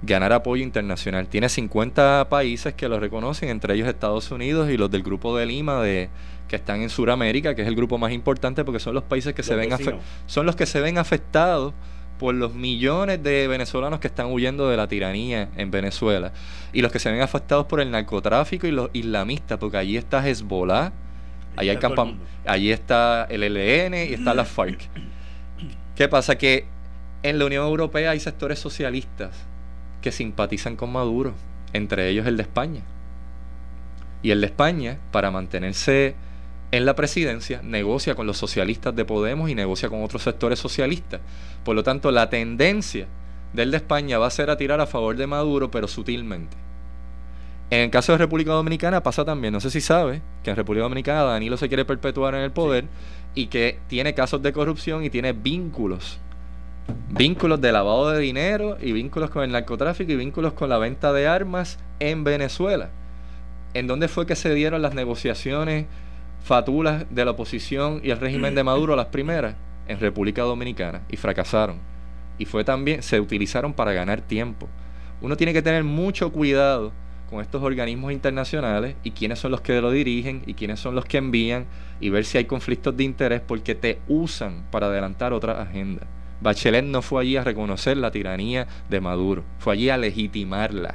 ganar apoyo internacional. Tiene 50 países que lo reconocen, entre ellos Estados Unidos y los del Grupo de Lima de que están en Sudamérica, que es el grupo más importante porque son los países que se ven son los que se ven afectados por los millones de venezolanos que están huyendo de la tiranía en Venezuela y los que se ven afectados por el narcotráfico y los islamistas, porque allí está Hezbollah, allí, allí está el ELN y está la FARC. ¿Qué pasa? Que en la Unión Europea hay sectores socialistas que simpatizan con Maduro, entre ellos el de España. Y el de España, para mantenerse en la presidencia negocia con los socialistas de Podemos y negocia con otros sectores socialistas. Por lo tanto, la tendencia del de España va a ser a tirar a favor de Maduro, pero sutilmente. En el caso de República Dominicana pasa también, no sé si sabe, que en República Dominicana Danilo se quiere perpetuar en el poder y que tiene casos de corrupción y tiene vínculos. Vínculos de lavado de dinero y vínculos con el narcotráfico y vínculos con la venta de armas en Venezuela. ¿En dónde fue que se dieron las negociaciones fatulas de la oposición y el régimen de Maduro, las primeras, en República Dominicana, y fracasaron. Y fue también, se utilizaron para ganar tiempo. Uno tiene que tener mucho cuidado con estos organismos internacionales y quiénes son los que lo dirigen y quiénes son los que envían y ver si hay conflictos de interés porque te usan para adelantar otra agenda. Bachelet no fue allí a reconocer la tiranía de Maduro, fue allí a legitimarla.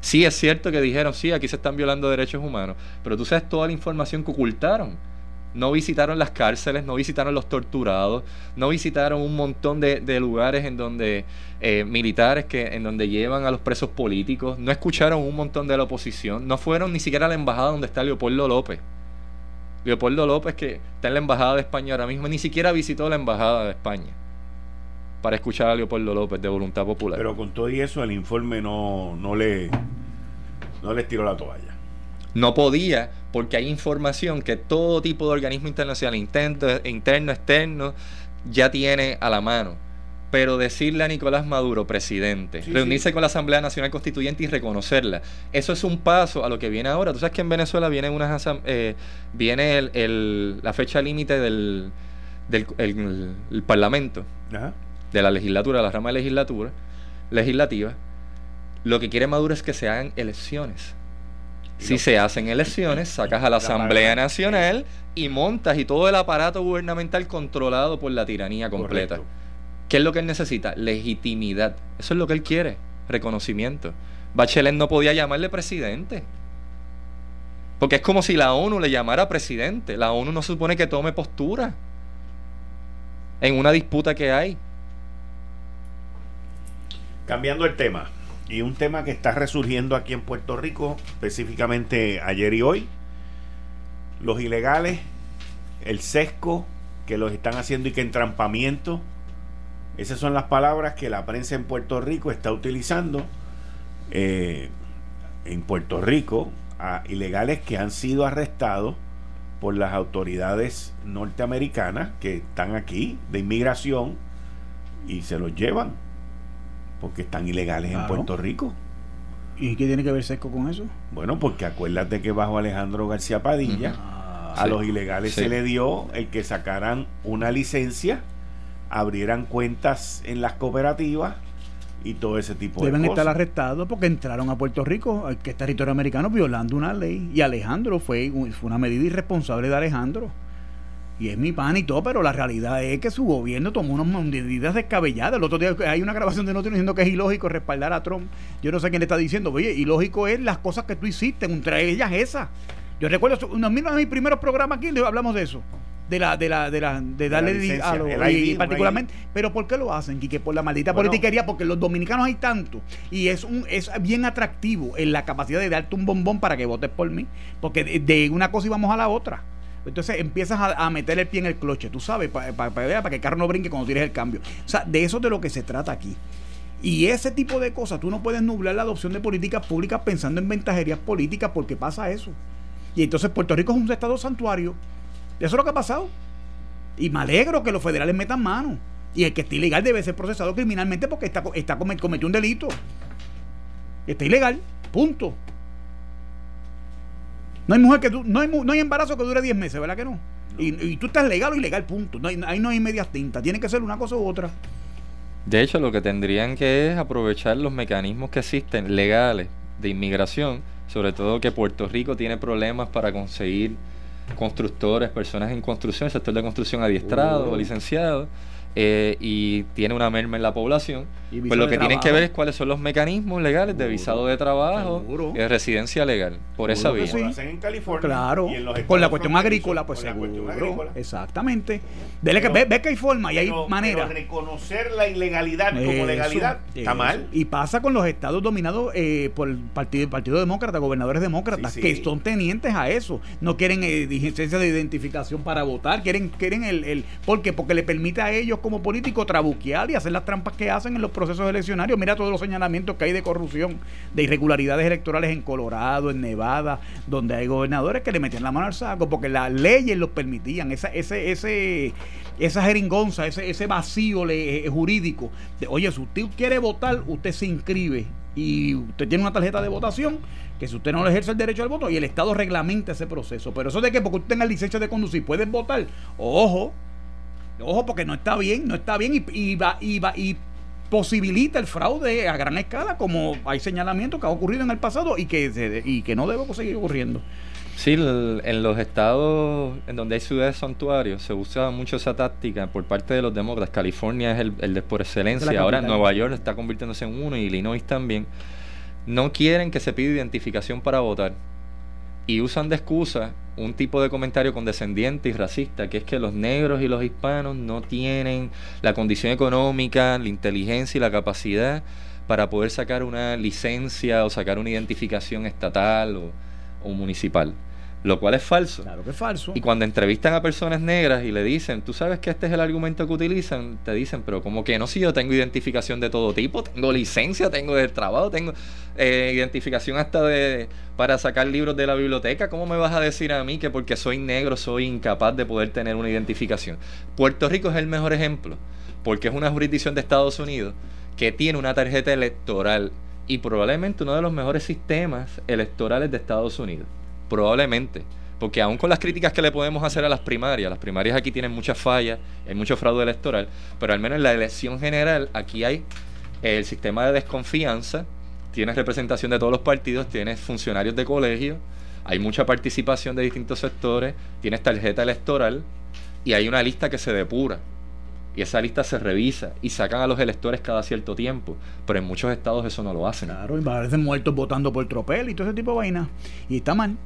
Sí, es cierto que dijeron, sí, aquí se están violando derechos humanos, pero tú sabes toda la información que ocultaron. No visitaron las cárceles, no visitaron los torturados, no visitaron un montón de, lugares en donde eh, militares que en donde llevan a los presos políticos, no escucharon un montón de la oposición, no fueron ni siquiera a la embajada donde está Leopoldo López. Leopoldo López, que está en la embajada de España ahora mismo, ni siquiera visitó la embajada de España para escuchar a Leopoldo López de Voluntad Popular. Pero con todo y eso, el informe no, no le no les tiró la toalla. No podía, porque hay información que todo tipo de organismo internacional, interno, interno externo, ya tiene a la mano. Pero decirle a Nicolás Maduro, presidente, reunirse con la Asamblea Nacional Constituyente y reconocerla, eso es un paso a lo que viene ahora. Tú sabes que en Venezuela viene, una, eh, viene el, la fecha límite del, del el, Parlamento, de la legislatura, la rama de legislatura, legislativa. Lo que quiere Maduro es que se hagan elecciones. Si se hacen elecciones, sacas a la, Asamblea Nacional y montas y todo el aparato gubernamental controlado por la tiranía completa. ¿Qué es lo que él necesita? Legitimidad. Eso es lo que él quiere. Reconocimiento. Bachelet no podía llamarle presidente. Porque es como si la ONU le llamara presidente. La ONU no supone que tome postura en una disputa que hay. Cambiando el tema. Y un tema que está resurgiendo aquí en Puerto Rico, específicamente ayer y hoy, los ilegales, el sesco que los están haciendo y que entrampamiento, esas son las palabras que la prensa en Puerto Rico está utilizando eh, en Puerto Rico a ilegales que han sido arrestados por las autoridades norteamericanas que están aquí de inmigración y se los llevan porque están ilegales en Puerto Rico. ¿Y qué tiene que ver Sesco con eso? Bueno, porque acuérdate que bajo Alejandro García Padilla a ah, los ilegales se le dio el que sacaran una licencia, abrieran cuentas en las cooperativas y todo ese tipo de cosas. Deben estar arrestados porque entraron a Puerto Rico, que es territorio americano, violando una ley. Y Alejandro fue, fue una medida irresponsable de Alejandro y es mi pan y todo, pero la realidad es que su gobierno tomó unas medidas descabelladas. El otro día hay una grabación de nosotros diciendo que es ilógico respaldar a Trump. Yo no sé quién le está diciendo, oye, ilógico es las cosas que tú hiciste, entre ellas esas. Yo recuerdo uno de mis primeros programas aquí hablamos de eso. De la, de la, de la, de darle a los particularmente, pero ¿por qué lo hacen, Quique? Por la maldita politiquería, porque los dominicanos hay tanto, y es un, es bien atractivo en la capacidad de darte un bombón para que votes por mí, porque de, de una cosa íbamos a la otra. Entonces empiezas a, meter el pie en el cloche, tú sabes, para para que el carro no brinque cuando tires el cambio. O sea, de eso es de lo que se trata aquí. Y ese tipo de cosas, tú no puedes nublar la adopción de políticas públicas pensando en ventajerías políticas porque pasa eso. Y entonces Puerto Rico es un estado santuario. Eso es lo que ha pasado. Y me alegro que los federales metan mano. Y el que esté ilegal debe ser procesado criminalmente porque está, está cometió un delito. Está ilegal. Punto. No hay mujer que no hay, no hay embarazo que dure 10 meses, ¿verdad que no? Y, tú estás legal o ilegal, punto. No hay, ahí no hay medias tintas. Tiene que ser una cosa u otra. De hecho, lo que tendrían que es aprovechar los mecanismos que existen legales de inmigración, sobre todo que Puerto Rico tiene problemas para conseguir constructores, personas en construcción, sector de construcción adiestrado, o licenciado eh, y tiene una merma en la población, pues lo que tienen que ver es cuáles son los mecanismos legales de visado de trabajo y de residencia legal, por esa vía. Sí. en California. Claro, con la cuestión agrícola, pues seguro. Exactamente. Dele que, ve, que hay forma y hay manera. reconocer la ilegalidad como legalidad está mal. Y pasa con los estados dominados eh, por el partido, partido Demócrata, gobernadores demócratas, que son tenientes a eso. No quieren eh, de identificación para votar, quieren, quieren el, el. ¿Por qué? Porque le permite a ellos como político trabuquear y hacer las trampas que hacen en los procesos eleccionarios. Mira todos los señalamientos que hay de corrupción, de irregularidades electorales en Colorado, en Nevada, donde hay gobernadores que le metían la mano al saco porque las leyes los permitían. Esa, ese, ese, esa jeringonza, ese, ese vacío eh, jurídico. De, Oye, si usted quiere votar, usted se inscribe y usted tiene una tarjeta de votación que si usted no le ejerce el derecho al voto y el Estado reglamenta ese proceso. Pero eso de que porque usted tenga licencia de conducir puede votar, ojo, Ojo, porque no está bien, no está bien y, y, va, y, va, y posibilita el fraude a gran escala, como hay señalamientos que ha ocurrido en el pasado y que, y que no debe seguir ocurriendo. Sí, en los estados en donde hay ciudades santuarios se usa mucho esa táctica por parte de los demócratas. California es el, el de por excelencia. Ahora Nueva York está convirtiéndose en uno y Illinois también no quieren que se pida identificación para votar y usan de excusa un tipo de comentario condescendiente y racista, que es que los negros y los hispanos no tienen la condición económica, la inteligencia y la capacidad para poder sacar una licencia o sacar una identificación estatal o, o municipal lo cual es falso. Claro que es falso. Y cuando entrevistan a personas negras y le dicen, tú sabes que este es el argumento que utilizan, te dicen, pero como que no, si yo tengo identificación de todo tipo, tengo licencia, tengo de trabajo, tengo eh, identificación hasta de para sacar libros de la biblioteca, ¿cómo me vas a decir a mí que porque soy negro soy incapaz de poder tener una identificación? Puerto Rico es el mejor ejemplo, porque es una jurisdicción de Estados Unidos que tiene una tarjeta electoral y probablemente uno de los mejores sistemas electorales de Estados Unidos. Probablemente. Porque aún con las críticas que le podemos hacer a las primarias, las primarias aquí tienen muchas fallas, hay mucho fraude electoral, pero al menos en la elección general aquí hay el sistema de desconfianza, tienes representación de todos los partidos, tienes funcionarios de colegio, hay mucha participación de distintos sectores, tienes tarjeta electoral y hay una lista que se depura. Y esa lista se revisa y sacan a los electores cada cierto tiempo. Pero en muchos estados eso no lo hacen. Claro, y parecen muertos votando por tropel y todo ese tipo de vaina. Y está mal.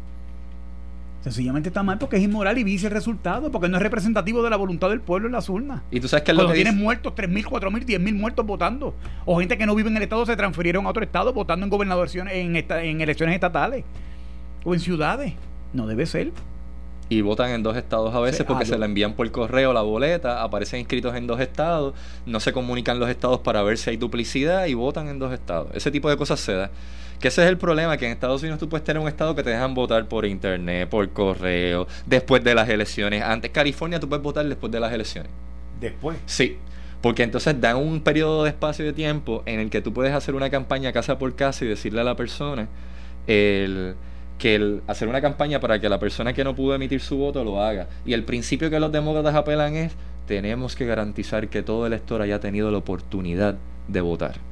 Sencillamente está mal porque es inmoral y vice el resultado, porque no es representativo de la voluntad del pueblo en las urnas. Y tú sabes que Cuando lo que tienes dice- muertos, 3.000, 4.000, 10.000 muertos votando. O gente que no vive en el estado se transfirieron a otro estado votando en gobernaciones, en, esta- en elecciones estatales o en ciudades. No debe ser. y votan en dos estados a veces Sí, porque ah, se la envían por correo la boleta, aparecen inscritos en dos estados, no se comunican los estados para ver si hay duplicidad y votan en dos estados. Ese tipo de cosas se da. Que ese es el problema, que en Estados Unidos tú puedes tener un estado que te dejan votar por internet, por correo, después de las elecciones. Antes, California tú puedes votar después de las elecciones. Después. Sí, porque entonces dan un periodo de espacio de tiempo en el que tú puedes hacer una campaña casa por casa y decirle a la persona el, que el, hacer una campaña para que la persona que no pudo emitir su voto lo haga. Y el principio que los demócratas apelan es tenemos que garantizar que todo elector haya tenido la oportunidad de votar.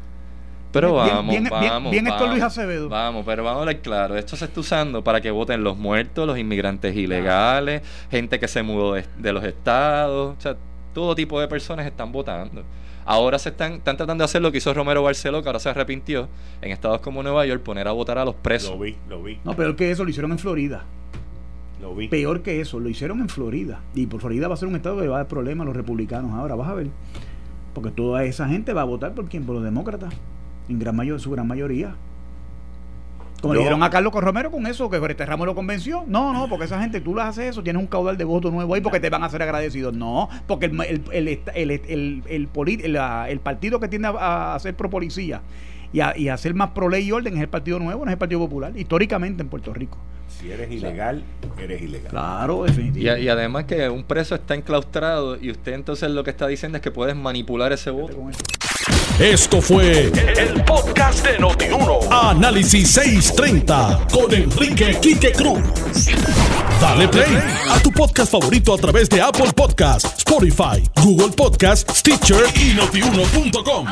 Pero Bien- vamos, bien- bien- vamos. bien esto vamos, Luis Acevedo. Vamos, pero vamos a hablar claro. Esto se está usando para que voten los muertos, los inmigrantes ilegales, gente que se mudó de, de los estados. O sea, todo tipo de personas están votando. Ahora se están, están tratando de hacer lo que hizo Romero Barceló, que ahora se arrepintió, en estados como Nueva York, poner a votar a los presos. Lo vi, lo vi, No, peor que eso, lo hicieron en Florida. lo vi. Peor que eso, lo hicieron en Florida. Y por Florida va a ser un estado que va a dar problemas a los republicanos. Ahora vas a ver. Porque toda esa gente va a votar por quién? Por los demócratas. En gran mayor, su gran mayoría. Como le dijeron a Carlos Romero con eso, que este Ramos lo convenció. No, no, porque esa gente, tú las haces eso, tienes un caudal de voto nuevo ahí porque te van a ser agradecidos. No, porque el, el, el, esta- el, el, el poli- la- el partido que tiende a, a ser pro policía y a, y a ser más pro ley y orden es el Partido Nuevo, no es el Partido Popular, históricamente en Puerto Rico. Si eres ilegal, eres ilegal. Claro, Y, definitivamente. y además que un preso está enclaustrado y usted entonces lo que está diciendo es que puedes manipular ese voto. Esto fue el podcast de Notiuno. Análisis 630 con Enrique Quique Cruz. Dale play a tu podcast favorito a través de Apple Podcasts, Spotify, Google Podcasts, Stitcher y notiuno.com.